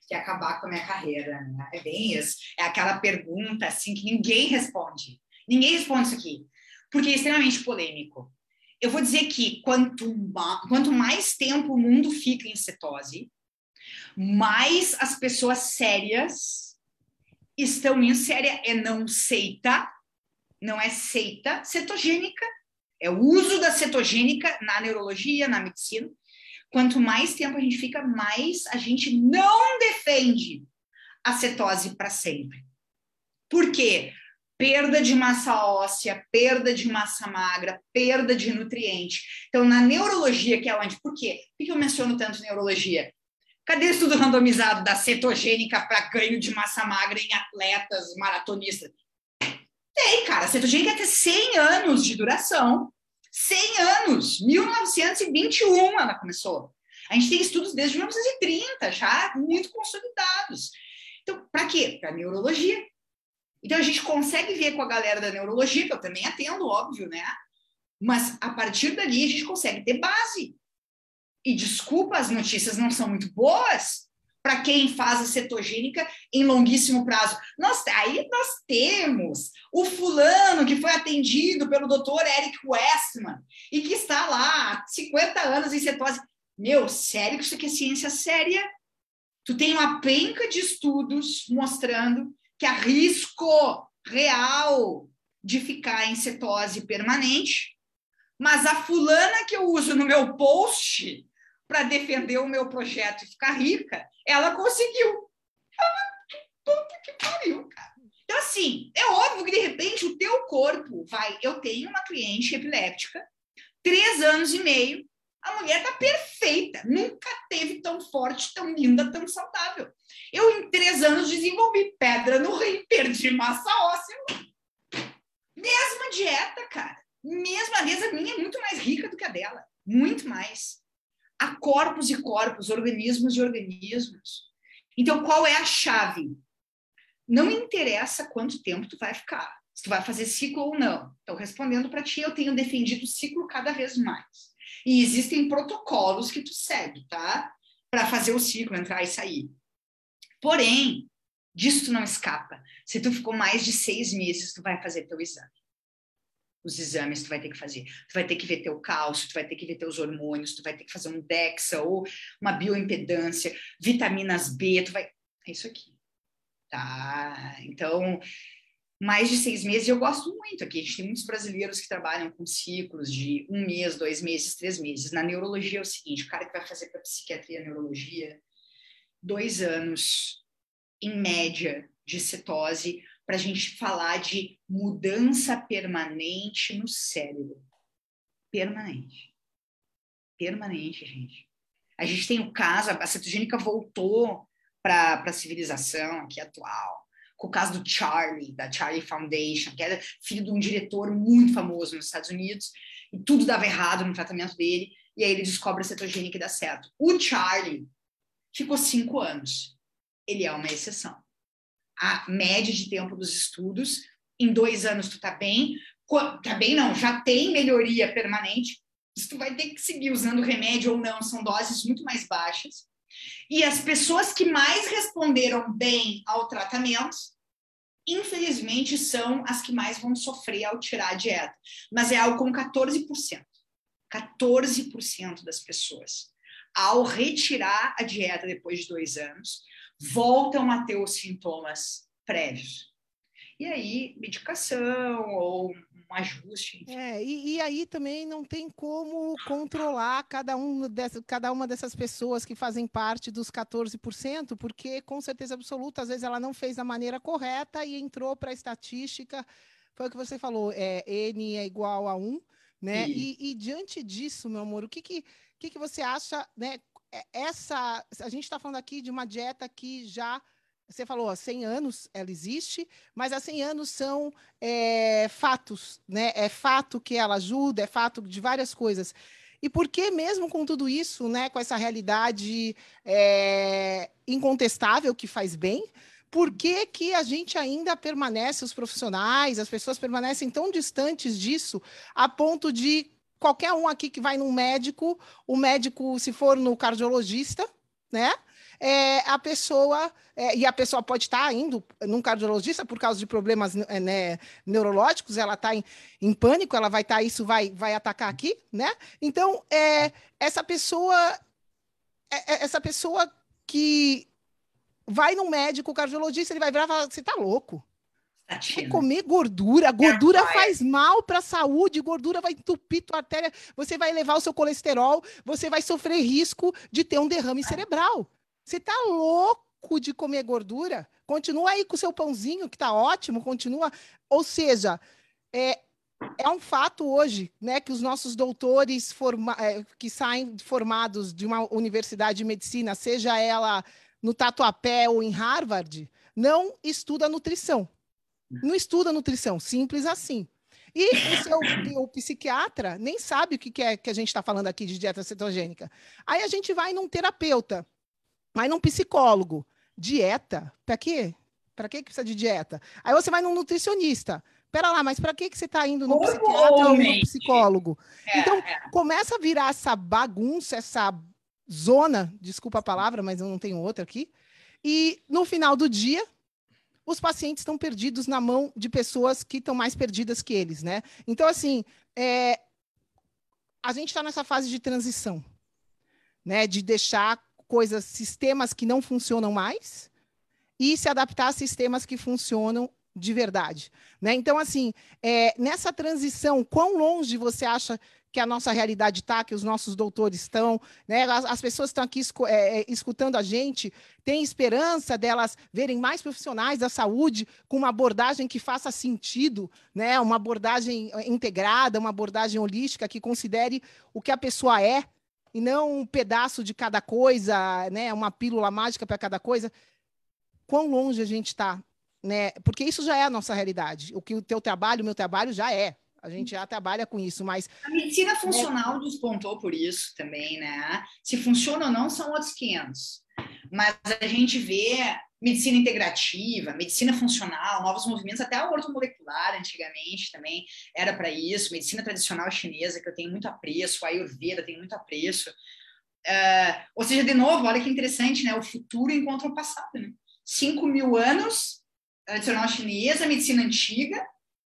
Que acabar com a minha carreira, né? é bem isso. É aquela pergunta assim que ninguém responde. Ninguém responde isso aqui, porque é extremamente polêmico. Eu vou dizer que quanto, quanto mais tempo o mundo fica em cetose, mais as pessoas sérias estão em séria é não seita, não é seita cetogênica, é o uso da cetogênica na neurologia, na medicina. Quanto mais tempo a gente fica, mais a gente não defende a cetose para sempre. Por quê? Perda de massa óssea, perda de massa magra, perda de nutriente. Então, na neurologia, que é onde? Por quê? Por que eu menciono tanto neurologia? Cadê o estudo randomizado da cetogênica para ganho de massa magra em atletas maratonistas? Tem, cara. A cetogênica tem 100 anos de duração. 100 anos. 1921 ela começou. A gente tem estudos desde 1930, já muito consolidados. Então, para quê? Para neurologia. Então a gente consegue ver com a galera da neurologia, que eu também atendo, óbvio, né? Mas a partir dali a gente consegue ter base. E desculpa, as notícias não são muito boas para quem faz a cetogênica em longuíssimo prazo. Nós, aí nós temos o fulano que foi atendido pelo doutor Eric Westman e que está lá há 50 anos em cetose. Meu, sério que isso aqui é ciência séria? Tu tem uma penca de estudos mostrando que há risco real de ficar em cetose permanente, mas a fulana que eu uso no meu post para defender o meu projeto e ficar rica, ela conseguiu. Puta que pariu, cara. Então, assim, é óbvio que de repente o teu corpo vai. Eu tenho uma cliente epiléptica, três anos e meio, a mulher tá perfeita, nunca teve tão forte, tão linda, tão saudável. Eu, em três anos, desenvolvi pedra no rim, perdi massa óssea. Mesma dieta, cara. Mesma vez, a minha é muito mais rica do que a dela. Muito mais. Há corpos e corpos, organismos e organismos. Então, qual é a chave? Não interessa quanto tempo tu vai ficar, se tu vai fazer ciclo ou não. Então, respondendo para ti, eu tenho defendido ciclo cada vez mais. E existem protocolos que tu segue, tá? Para fazer o ciclo, entrar e sair. Porém, disso tu não escapa. Se tu ficou mais de seis meses, tu vai fazer teu exame. Os exames tu vai ter que fazer. Tu vai ter que ver teu cálcio, tu vai ter que ver teus hormônios, tu vai ter que fazer um DEXA ou uma bioimpedância, vitaminas B, tu vai... É isso aqui. Tá? Então, mais de seis meses, eu gosto muito aqui. A gente tem muitos brasileiros que trabalham com ciclos de um mês, dois meses, três meses. Na neurologia é o seguinte: o cara que vai fazer para psiquiatria neurologia, dois anos, em média, de cetose, para a gente falar de mudança permanente no cérebro. Permanente. Permanente, gente. A gente tem o caso, a cetogênica voltou para a civilização aqui atual com o caso do Charlie, da Charlie Foundation, que era filho de um diretor muito famoso nos Estados Unidos, e tudo dava errado no tratamento dele, e aí ele descobre a cetogênica e dá certo. O Charlie ficou cinco anos. Ele é uma exceção. A média de tempo dos estudos, em dois anos tu tá bem, tá bem não, já tem melhoria permanente, Se tu vai ter que seguir usando remédio ou não, são doses muito mais baixas. E as pessoas que mais responderam bem ao tratamento, infelizmente, são as que mais vão sofrer ao tirar a dieta. Mas é algo como 14%. 14% das pessoas, ao retirar a dieta depois de dois anos, voltam a ter os sintomas prévios. E aí, medicação ou um ajuste. Enfim. É, e, e, aí também não tem como controlar cada, um dessa, cada uma dessas pessoas que fazem parte dos 14%, porque com certeza absoluta, às vezes ela não fez da maneira correta e entrou para a estatística. Foi o que você falou, é, N é igual a 1, né? E, e, diante disso, meu amor, o que, que, que, que você acha, né? É, essa, a gente está falando aqui de uma dieta que já você falou, há 100 anos ela existe, mas há 100 anos são é, fatos, né? É fato que ela ajuda, é fato de várias coisas. E por que, mesmo com tudo isso, né, com essa realidade é, incontestável que faz bem, por que, que a gente ainda permanece, os profissionais, as pessoas permanecem tão distantes disso, a ponto de qualquer um aqui que vai num médico, o médico, se for no cardiologista, né? É, a pessoa, é, e a pessoa pode estar indo num cardiologista por causa de problemas é, né, neurológicos, ela está em, em, pânico, ela vai estar, tá, isso vai, vai atacar aqui, né? Então, é, essa pessoa, é, é, essa pessoa que vai no médico cardiologista, ele vai virar e falar, você está louco. Vai comer gordura, gordura é, faz mal para a saúde, gordura vai entupir tua artéria, você vai elevar o seu colesterol, você vai sofrer risco de ter um derrame cerebral. Você tá louco de comer gordura? Continua aí com o seu pãozinho, que tá ótimo, continua. Ou seja, é, é um fato hoje, né, que os nossos doutores forma, é, que saem formados de uma universidade de medicina, seja ela no Tatuapé ou em Harvard, não estuda nutrição. Não estuda nutrição, simples assim. E o seu o psiquiatra nem sabe o que, é que a gente está falando aqui de dieta cetogênica. Aí a gente vai num terapeuta, vai num psicólogo. Dieta? Para quê? Para que precisa de dieta? Aí você vai num nutricionista. Pera lá, mas para que, que você está indo no psiquiatra ou no psicólogo? É, então, é. começa a virar essa bagunça, essa zona, desculpa a palavra, mas eu não tenho outra aqui. E no final do dia, os pacientes estão perdidos na mão de pessoas que estão mais perdidas que eles, né? Então, assim, é, a gente está nessa fase de transição, né? De deixar coisas, sistemas que não funcionam mais e se adaptar a sistemas que funcionam de verdade, né? Então, assim, é, nessa transição, quão longe você acha que a nossa realidade está, que os nossos doutores estão, né? As, as pessoas estão aqui é, é, escutando a gente, tem esperança delas verem mais profissionais da saúde com uma abordagem que faça sentido, né? Uma abordagem é, integrada, uma abordagem holística que considere o que a pessoa é e não um pedaço de cada coisa, né? Uma pílula mágica para cada coisa. Quão longe a gente está, né? Porque isso já é a nossa realidade. O que o teu trabalho, o meu trabalho já é. A gente já trabalha com isso, mas. A medicina funcional é... despontou por isso também, né? Se funciona ou não são outros 500. Mas a gente vê medicina integrativa, medicina funcional, novos movimentos, até a ortomolecular antigamente também era para isso, medicina tradicional chinesa, que eu tenho muito apreço, a Ayurveda tem muito apreço. Uh, ou seja, de novo, olha que interessante, né? O futuro encontra o passado, né? 5 mil anos, tradicional chinesa, medicina antiga,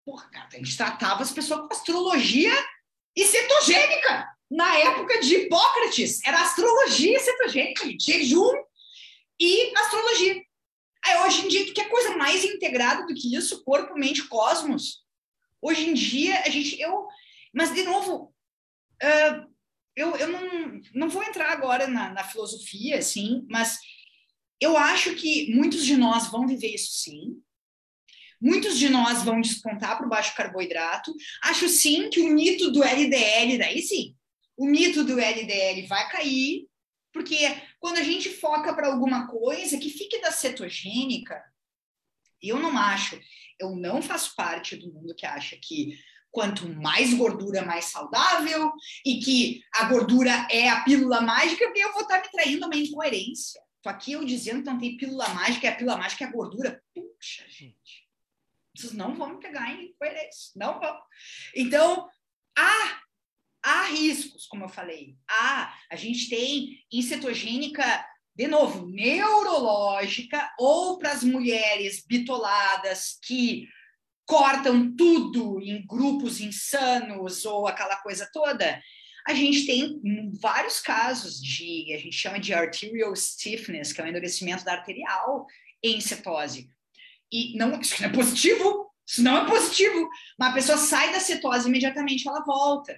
Porra, cara, a gente tratava as pessoas com astrologia e cetogênica. Na época de Hipócrates, era astrologia cetogênica, jejum e astrologia. Aí hoje em dia, tu quer coisa mais integrada do que isso? Corpo, mente, cosmos. Hoje em dia, a gente. Eu, mas, de novo, uh, eu, eu não, não vou entrar agora na, na filosofia, assim, mas eu acho que muitos de nós vão viver isso sim. Muitos de nós vão descontar para o baixo carboidrato. Acho sim que o mito do LDL, daí sim, o mito do LDL vai cair, porque quando a gente foca para alguma coisa que fique da cetogênica, eu não acho, eu não faço parte do mundo que acha que quanto mais gordura, mais saudável, e que a gordura é a pílula mágica, porque eu vou estar me traindo uma incoerência. Tô aqui eu dizendo que não tem pílula mágica, e a pílula mágica é a gordura. Puxa, gente. Vocês não vão me pegar em coerência, não vão. Então, ah, há riscos, como eu falei. Há, a gente tem em cetogênica, de novo, neurológica, ou para as mulheres bitoladas que cortam tudo em grupos insanos ou aquela coisa toda. A gente tem vários casos de, a gente chama de arterial stiffness, que é o endurecimento da arterial em cetose. E não, isso não é positivo, isso não é positivo. Uma pessoa sai da cetose imediatamente ela volta.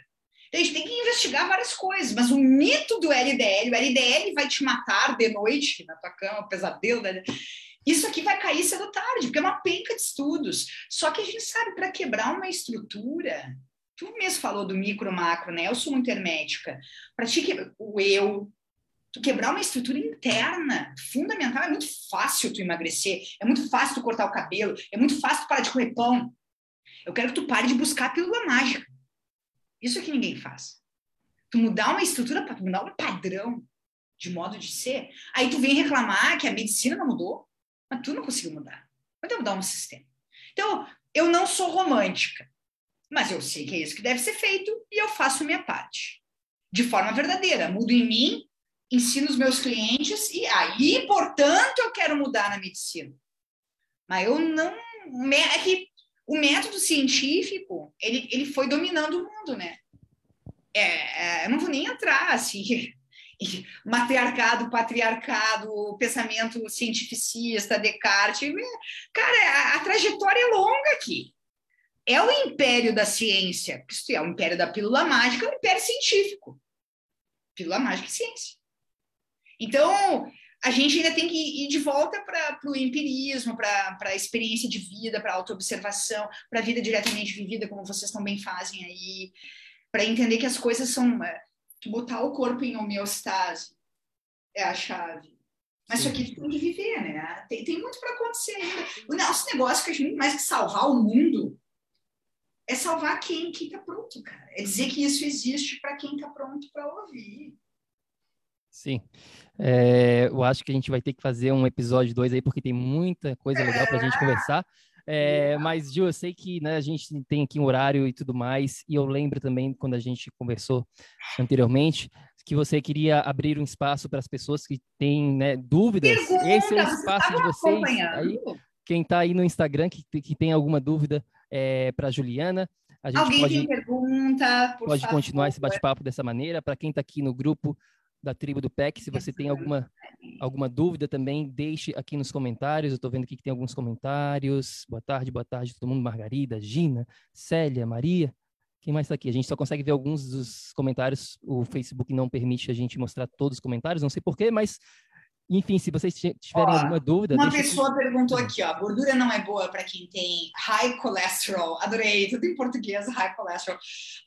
Então, a gente tem que investigar várias coisas, mas o mito do LDL, o LDL vai te matar de noite na tua cama, pesadelo, né? Isso aqui vai cair cedo tarde, porque é uma penca de estudos. Só que a gente sabe, para quebrar uma estrutura, tu mesmo falou do micro macro, né? Eu sou muito hermética. Para ti, o eu, tu quebrar uma estrutura interna fundamental, é muito fácil tu emagrecer, é muito fácil tu cortar o cabelo, é muito fácil tu parar de comer pão. Eu quero que tu pare de buscar a pílula mágica. Isso é que ninguém faz. Tu mudar uma estrutura, mudar um padrão de modo de ser, aí tu vem reclamar que a medicina não mudou, mas tu não conseguiu mudar. Vai mudar um sistema. Então, eu não sou romântica, mas eu sei que é isso que deve ser feito e eu faço minha parte. De forma verdadeira. Mudo em mim, ensino os meus clientes e aí, portanto, eu quero mudar na medicina. Mas eu não. É que o método científico, ele, ele foi dominando o mundo, né? É, é, eu não vou nem entrar, assim, matriarcado, patriarcado, pensamento cientificista, Descartes. Cara, a, a, trajetória é longa aqui. É o império da ciência, é o império da pílula mágica, é o império científico. Pílula mágica e ciência. Então, a gente ainda tem que ir de volta para o empirismo, para a experiência de vida, para a autoobservação, para a vida diretamente vivida, como vocês também fazem aí, para entender que as coisas são é, que botar o corpo em homeostase é a chave. Mas Sim. isso aqui tem que viver, né? Tem, tem muito para acontecer ainda. O nosso negócio, que a gente mais que salvar o mundo, é salvar quem está pronto, cara. É dizer que isso existe para quem está pronto para ouvir. Sim. É, eu acho que a gente vai ter que fazer um episódio 2 aí, porque tem muita coisa legal para a gente conversar. É, mas, Gil, eu sei que né, a gente tem aqui um horário e tudo mais, e eu lembro também, quando a gente conversou anteriormente, que você queria abrir um espaço para as pessoas que têm né, dúvidas. Pergunta, Esse é o espaço de vocês. Aí, quem está aí no Instagram, que, que tem alguma dúvida é, para a Juliana, a gente Alguém pode, tem pergunta, pode favor. continuar esse bate-papo dessa maneira. Para quem está aqui no grupo, da tribo do PEC. Se você tem alguma, alguma dúvida também, deixe aqui nos comentários. Eu estou vendo aqui que tem alguns comentários. Boa tarde, boa tarde, todo mundo. Margarida, Gina, Célia, Maria. Quem mais está aqui? A gente só consegue ver alguns dos comentários. O Facebook não permite a gente mostrar todos os comentários, não sei porquê, mas enfim, se vocês tiverem ó, alguma dúvida. Uma pessoa perguntou aqui, ó, gordura não é boa para quem tem high cholesterol. Adorei, tudo em português, high cholesterol.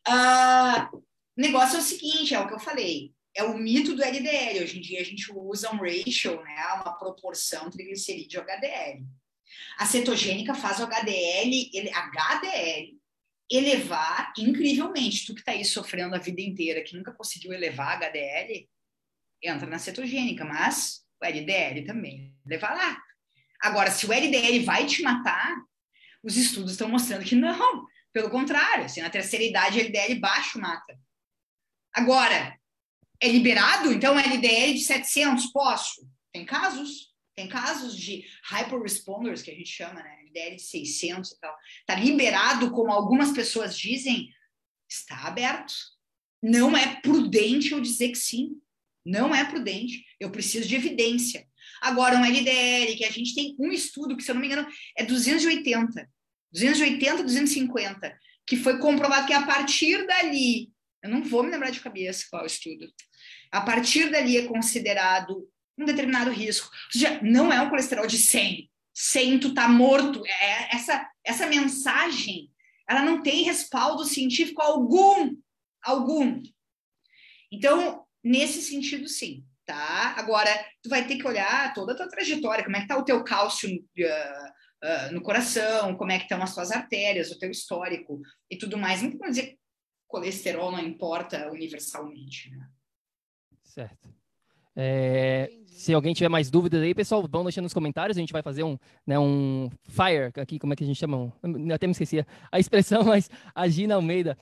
Uh, o negócio é o seguinte, é o que eu falei é o mito do LDL. Hoje em dia a gente usa um ratio, né, uma proporção triglicerídeo HDL. A cetogênica faz o HDL, ele, HDL elevar incrivelmente. Tu que está aí sofrendo a vida inteira, que nunca conseguiu elevar HDL, entra na cetogênica, mas o LDL também levar lá. Agora, se o LDL vai te matar, os estudos estão mostrando que não. Pelo contrário, assim, na terceira idade, LDL baixo mata. Agora, é liberado, então LDL de 700, posso? Tem casos, tem casos de hyperresponders, que a gente chama, né? LDL de 600 e tal. Está liberado, como algumas pessoas dizem, está aberto. Não é prudente eu dizer que sim. Não é prudente. Eu preciso de evidência. Agora, um LDL, que a gente tem um estudo, que se eu não me engano, é 280. 280, 250, que foi comprovado que a partir dali eu não vou me lembrar de cabeça qual é estudo. A partir dali é considerado um determinado risco. Ou seja, não é um colesterol de 100. 100 tu tá morto. É, essa, essa mensagem, ela não tem respaldo científico algum. Algum. Então, nesse sentido, sim. Tá? Agora, tu vai ter que olhar toda a tua trajetória, como é que tá o teu cálcio uh, uh, no coração, como é que estão as tuas artérias, o teu histórico e tudo mais. Não vou dizer colesterol não importa universalmente. Né? Certo. É, se alguém tiver mais dúvidas aí, pessoal, vão deixando nos comentários. A gente vai fazer um, né, um fire aqui, como é que a gente chama? Eu até me esqueci a expressão, mas a Gina Almeida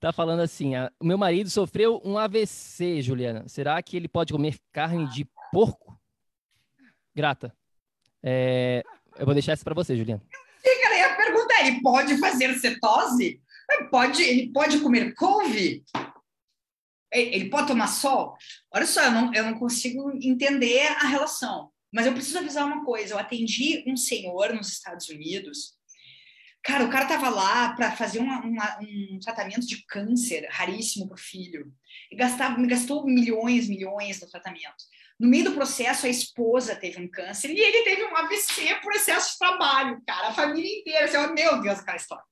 tá falando assim: o meu marido sofreu um AVC, Juliana. Será que ele pode comer carne de porco? Grata. É, eu vou deixar essa para você, Juliana. Fica aí a pergunta: ele pode fazer cetose? Pode, ele pode comer couve? Ele pode tomar sol? Olha só, eu não, eu não consigo entender a relação. Mas eu preciso avisar uma coisa: eu atendi um senhor nos Estados Unidos. Cara, o cara tava lá para fazer uma, uma, um tratamento de câncer raríssimo para filho. E gastava, gastou milhões, milhões no tratamento. No meio do processo, a esposa teve um câncer e ele teve um AVC por excesso de trabalho, cara. A família inteira. Assim, meu Deus, aquela história.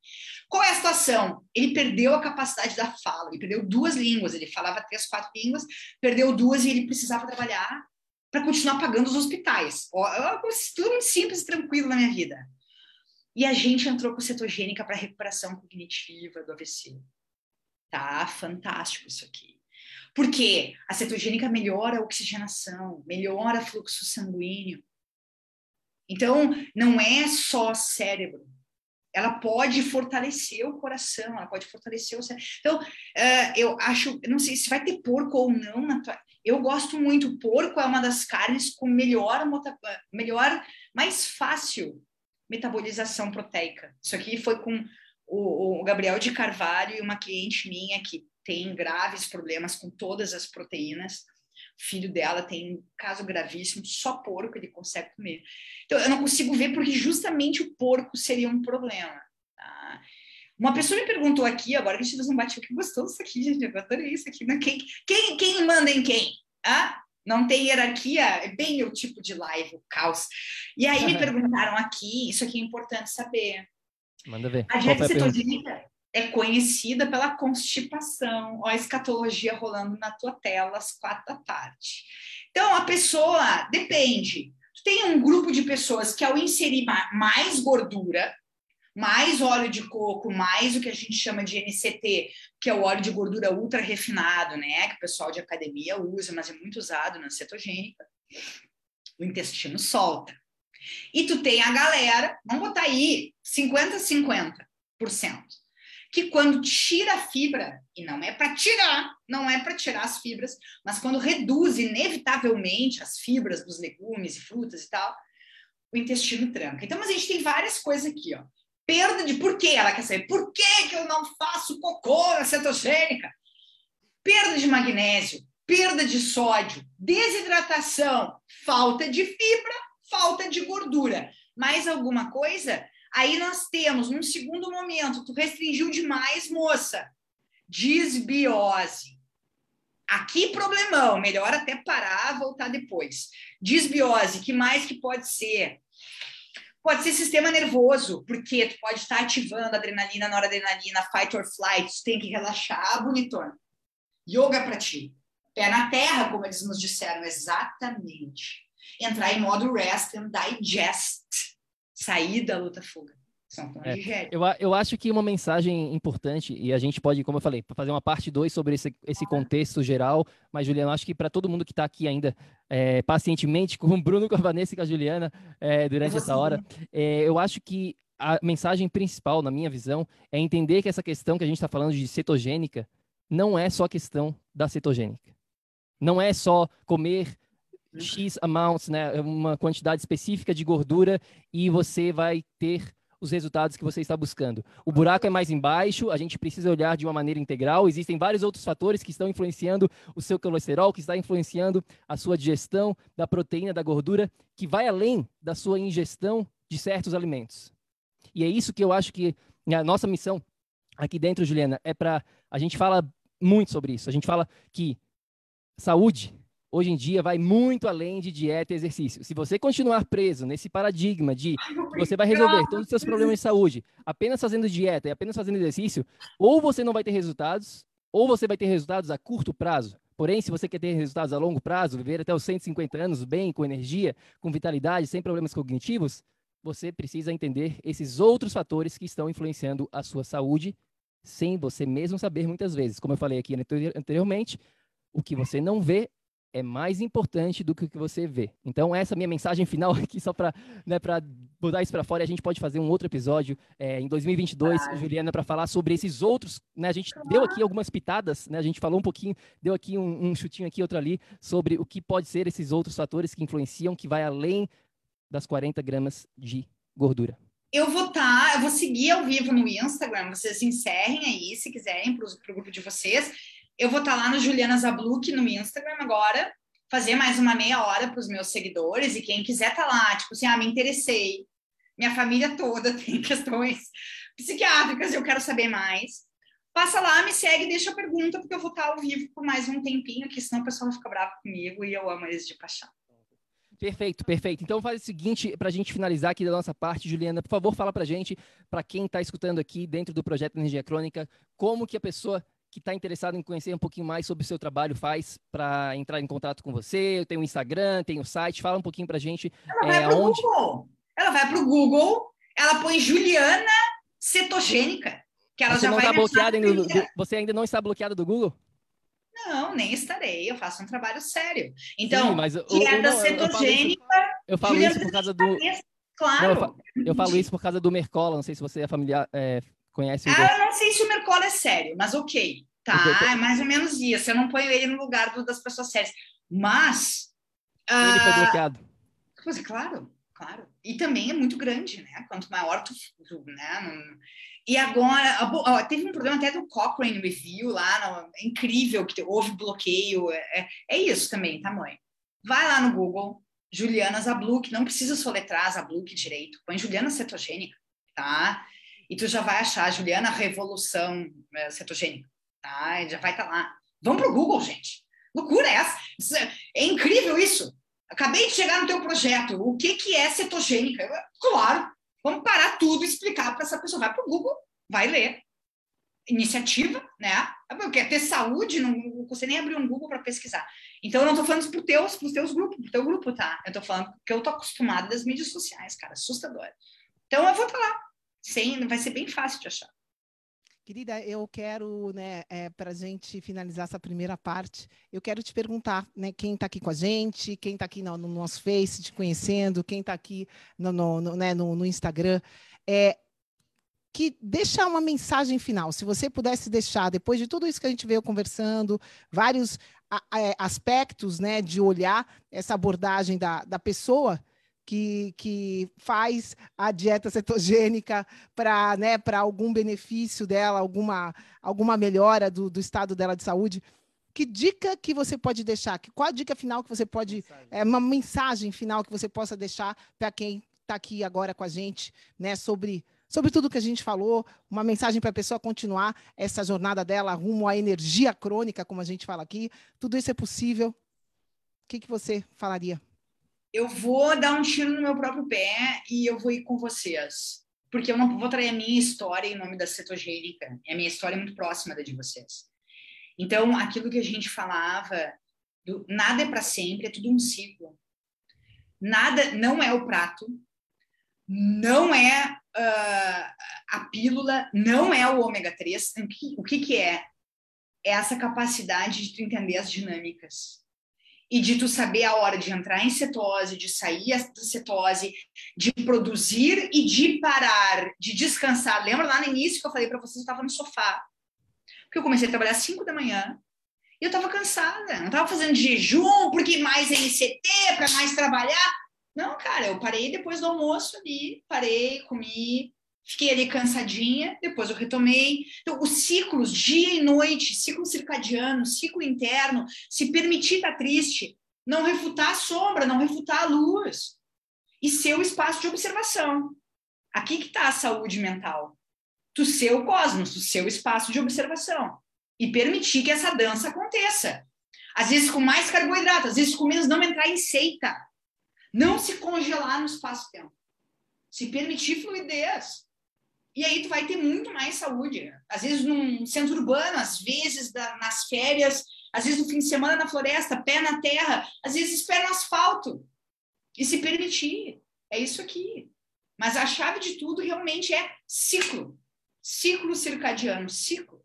Qual é a situação? Ele perdeu a capacidade da fala, ele perdeu duas línguas, ele falava três, quatro línguas, perdeu duas e ele precisava trabalhar para continuar pagando os hospitais. É tudo muito simples e tranquilo na minha vida. E a gente entrou com cetogênica para recuperação cognitiva do AVC. Tá fantástico isso aqui. Porque a cetogênica melhora a oxigenação, melhora o fluxo sanguíneo. Então, não é só cérebro. Ela pode fortalecer o coração, ela pode fortalecer o cérebro. Então, uh, eu acho, não sei se vai ter porco ou não tua, eu gosto muito. Porco é uma das carnes com melhor, melhor, mais fácil metabolização proteica. Isso aqui foi com o, o Gabriel de Carvalho e uma cliente minha que tem graves problemas com todas as proteínas. O filho dela tem um caso gravíssimo, só porco ele consegue comer. Então, eu não consigo ver porque justamente o porco seria um problema. Tá? Uma pessoa me perguntou aqui, agora que a gente fez um bate que gostou disso aqui, gente, eu adorei isso aqui. Né? Quem, quem, quem manda em quem? Ah? Não tem hierarquia, é bem meu tipo de live, o caos. E aí me perguntaram aqui, isso aqui é importante saber. Manda ver. A dieta cetogênica é conhecida pela constipação. Ó, a escatologia rolando na tua tela às quatro da tarde. Então, a pessoa, depende. Tem um grupo de pessoas que ao inserir mais gordura, mais óleo de coco, mais o que a gente chama de NCT, que é o óleo de gordura ultra refinado, né? Que o pessoal de academia usa, mas é muito usado na cetogênica. O intestino solta. E tu tem a galera, vamos botar aí 50 50%, que quando tira a fibra, e não é para tirar, não é para tirar as fibras, mas quando reduz inevitavelmente as fibras dos legumes e frutas e tal, o intestino tranca. Então, mas a gente tem várias coisas aqui, ó perda de por quê? Ela quer saber por que, que eu não faço cocô na cetogênica? Perda de magnésio, perda de sódio, desidratação, falta de fibra, falta de gordura. Mais alguma coisa? Aí nós temos, num segundo momento, tu restringiu demais, moça. Disbiose. Aqui problemão, melhor até parar, voltar depois. Disbiose, que mais que pode ser? Pode ser sistema nervoso, porque tu pode estar ativando adrenalina, noradrenalina, fight or flight, tu tem que relaxar, bonitona. Yoga para ti. Pé na terra, como eles nos disseram, exatamente. Entrar em modo rest and digest. Sair da luta-fuga. É, eu, eu acho que uma mensagem importante, e a gente pode, como eu falei, fazer uma parte 2 sobre esse, esse contexto geral, mas, Juliana, acho que para todo mundo que está aqui ainda é, pacientemente, com o Bruno, com a Vanessa e com a Juliana, é, durante essa hora, é, eu acho que a mensagem principal, na minha visão, é entender que essa questão que a gente está falando de cetogênica não é só questão da cetogênica. Não é só comer X amounts, né, uma quantidade específica de gordura e você vai ter os resultados que você está buscando. O buraco é mais embaixo, a gente precisa olhar de uma maneira integral. Existem vários outros fatores que estão influenciando o seu colesterol, que está influenciando a sua digestão da proteína, da gordura, que vai além da sua ingestão de certos alimentos. E é isso que eu acho que a nossa missão aqui dentro, Juliana, é para a gente fala muito sobre isso. A gente fala que saúde hoje em dia vai muito além de dieta e exercício. Se você continuar preso nesse paradigma de que você vai resolver todos os seus problemas de saúde apenas fazendo dieta e apenas fazendo exercício, ou você não vai ter resultados, ou você vai ter resultados a curto prazo. Porém, se você quer ter resultados a longo prazo, viver até os 150 anos bem, com energia, com vitalidade, sem problemas cognitivos, você precisa entender esses outros fatores que estão influenciando a sua saúde, sem você mesmo saber muitas vezes. Como eu falei aqui anteriormente, o que você não vê é mais importante do que o que você vê. Então, essa é a minha mensagem final aqui, só para né, botar isso para fora e a gente pode fazer um outro episódio é, em 2022, ah. Juliana, para falar sobre esses outros. Né? A gente deu aqui algumas pitadas, né? a gente falou um pouquinho, deu aqui um, um chutinho aqui, outro ali, sobre o que pode ser esses outros fatores que influenciam, que vai além das 40 gramas de gordura. Eu vou estar, tá, eu vou seguir ao vivo no Instagram, vocês encerrem aí, se quiserem, para o grupo de vocês. Eu vou estar tá lá no Juliana Zabluk no Instagram agora, fazer mais uma meia hora para os meus seguidores e quem quiser estar tá lá, tipo assim, ah, me interessei, minha família toda tem questões psiquiátricas, eu quero saber mais. Passa lá, me segue, deixa a pergunta, porque eu vou estar ao vivo por mais um tempinho, que senão o pessoal vai ficar bravo comigo e eu amo eles de paixão. Perfeito, perfeito. Então faz o seguinte, para a gente finalizar aqui da nossa parte, Juliana, por favor, fala para gente, para quem está escutando aqui dentro do projeto Energia Crônica, como que a pessoa que está interessada em conhecer um pouquinho mais sobre o seu trabalho faz para entrar em contato com você? Tem o Instagram, tem o site, fala um pouquinho para a gente. Ela vai é, para o onde... Google. Ela vai para o Google, ela põe Juliana Cetogênica, que ela você já não vai... Tá bloqueada do, você ainda não está bloqueada do Google? Não, nem estarei. Eu faço um trabalho sério. Então, Sim, mas dieta não, cetogênica. Eu falo isso, eu falo isso por causa do. Claro. Não, eu, falo, eu, falo, isso por causa do Mercola. Não sei se você é familiar, é, conhece. Ah, eu não sei se o Mercola é sério, mas ok. Tá, é mais ou menos isso. Eu não ponho ele no lugar do, das pessoas sérias. Mas. Ele foi ah, bloqueado. É, claro, claro. E também é muito grande, né? Quanto maior tu. tu né? Não... E agora, teve um problema até do Cochrane Review lá, no, é incrível, que houve bloqueio. É, é, é isso também, tamanho. Vai lá no Google, Juliana Zabluk, não precisa soletrar Zabluk direito, põe Juliana Cetogênica, tá? E tu já vai achar Juliana Revolução é, Cetogênica, tá? Já vai estar tá lá. Vamos pro Google, gente. Loucura é essa? É incrível isso. Acabei de chegar no teu projeto. O que, que é cetogênica? Claro, Vamos parar tudo e explicar para essa pessoa. Vai para o Google, vai ler. Iniciativa, né? Quer ter saúde, não você nem abrir um Google para pesquisar. Então, eu não estou falando para os teus, teus grupos, teu grupo, tá? Eu estou falando porque eu estou acostumada das mídias sociais, cara, assustador. Então, eu vou estar tá lá. Sem, vai ser bem fácil de achar. Querida, eu quero, né, é, para a gente finalizar essa primeira parte, eu quero te perguntar, né, quem está aqui com a gente, quem está aqui no, no, nosso Face te conhecendo, quem está aqui no, no, no, né, no, Instagram, é, que deixar uma mensagem final. Se você pudesse deixar, depois de tudo isso que a gente veio conversando, vários a, a, aspectos né, de olhar essa abordagem da, da pessoa, que, que faz a dieta cetogênica para né, algum benefício dela, alguma, alguma melhora do, do estado dela de saúde. Que dica que você pode deixar? Qual a dica final que você pode. Mensagem. É uma mensagem final que você possa deixar para quem está aqui agora com a gente, né? Sobre, sobre tudo que a gente falou, uma mensagem para a pessoa continuar essa jornada dela rumo à energia crônica, como a gente fala aqui. Tudo isso é possível. O que, que você falaria? Eu vou dar um tiro no meu próprio pé e eu vou ir com vocês. Porque eu não vou trazer a minha história em nome da cetogênica. A minha história é muito próxima da de vocês. Então, aquilo que a gente falava, do, nada é para sempre, é tudo um ciclo. Nada não é o prato, não é uh, a pílula, não é o ômega 3. O que, o que, que é? É essa capacidade de tu entender as dinâmicas e de tu saber a hora de entrar em cetose, de sair da cetose, de produzir e de parar, de descansar. Lembra lá no início que eu falei para vocês, eu estava no sofá. Porque eu comecei a trabalhar às 5 da manhã e eu estava cansada. Não estava fazendo jejum, porque mais NCT, para mais trabalhar. Não, cara, eu parei depois do almoço ali, parei, comi, Fiquei ali cansadinha, depois eu retomei. Então, os ciclos, dia e noite, ciclo circadiano, ciclo interno, se permitir estar triste, não refutar a sombra, não refutar a luz. E ser o espaço de observação. Aqui que está a saúde mental. Tu ser o cosmos, tu ser o espaço de observação. E permitir que essa dança aconteça. Às vezes com mais carboidrato, às vezes com menos, não entrar em seita. Não se congelar no espaço-tempo. Se permitir fluidez. E aí tu vai ter muito mais saúde. Às vezes num centro urbano, às vezes da, nas férias, às vezes no fim de semana na floresta, pé na terra, às vezes pé no asfalto. E se permitir. É isso aqui. Mas a chave de tudo realmente é ciclo. Ciclo circadiano, ciclo.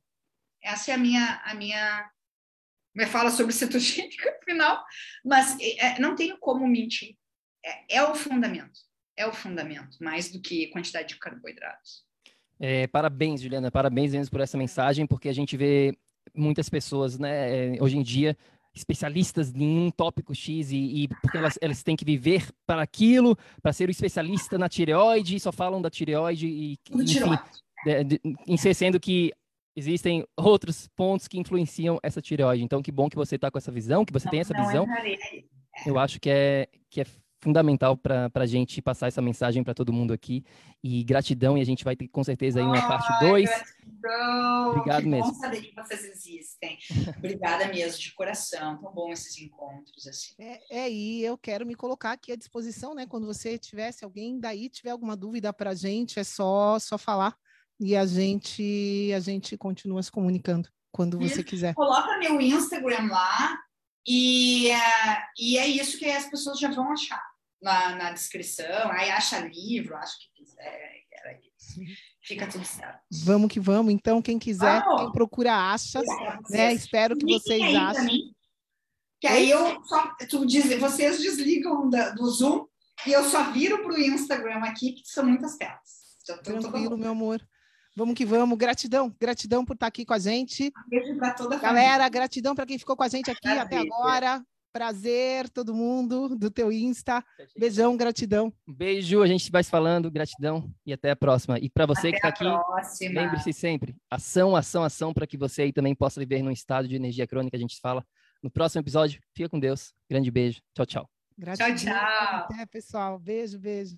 Essa é a minha a minha me fala sobre cetogênica final, mas é, não tenho como mentir. É, é o fundamento é o fundamento, mais do que quantidade de carboidratos. É, parabéns, Juliana, parabéns mesmo por essa mensagem, porque a gente vê muitas pessoas, né, hoje em dia, especialistas em um tópico X e, e porque elas, elas têm que viver para aquilo, para ser o especialista na tireoide, e só falam da tireoide e, enfim, de, sendo que existem outros pontos que influenciam essa tireoide. Então, que bom que você está com essa visão, que você não, tem essa visão. Eu acho que é, que é fundamental para a gente passar essa mensagem para todo mundo aqui. E gratidão, e a gente vai ter com certeza aí uma parte 2. Obrigado que mesmo. Bom saber que vocês existem. Obrigada mesmo, de coração. Tão bom esses encontros assim. É, é, e eu quero me colocar aqui à disposição, né? Quando você tivesse alguém daí tiver alguma dúvida para a gente, é só só falar e a gente a gente continua se comunicando quando você quiser. Coloca meu Instagram lá e, uh, e é isso que as pessoas já vão achar na, na descrição. Aí acha livro, acho que quiser, era isso. Fica tudo certo. Vamos que vamos. Então, quem quiser, vamos. quem procura acha, né? Espero que vocês achem. Também, que aí eu só, tu diz, vocês desligam da, do Zoom e eu só viro para o Instagram aqui, que são muitas telas. Tranquilo, meu amor. Vamos que vamos. Gratidão, gratidão por estar aqui com a gente. beijo para toda a Galera, família. gratidão para quem ficou com a gente aqui Prazer. até agora. Prazer, todo mundo do teu Insta. Beijão, gratidão. Um beijo, a gente vai se falando, gratidão e até a próxima. E para você até que está aqui, lembre-se sempre: ação, ação, ação, para que você aí também possa viver num estado de energia crônica. A gente fala no próximo episódio. Fica com Deus. Grande beijo. Tchau, tchau. Gratidão. Tchau, tchau. Até, pessoal. Beijo, beijo.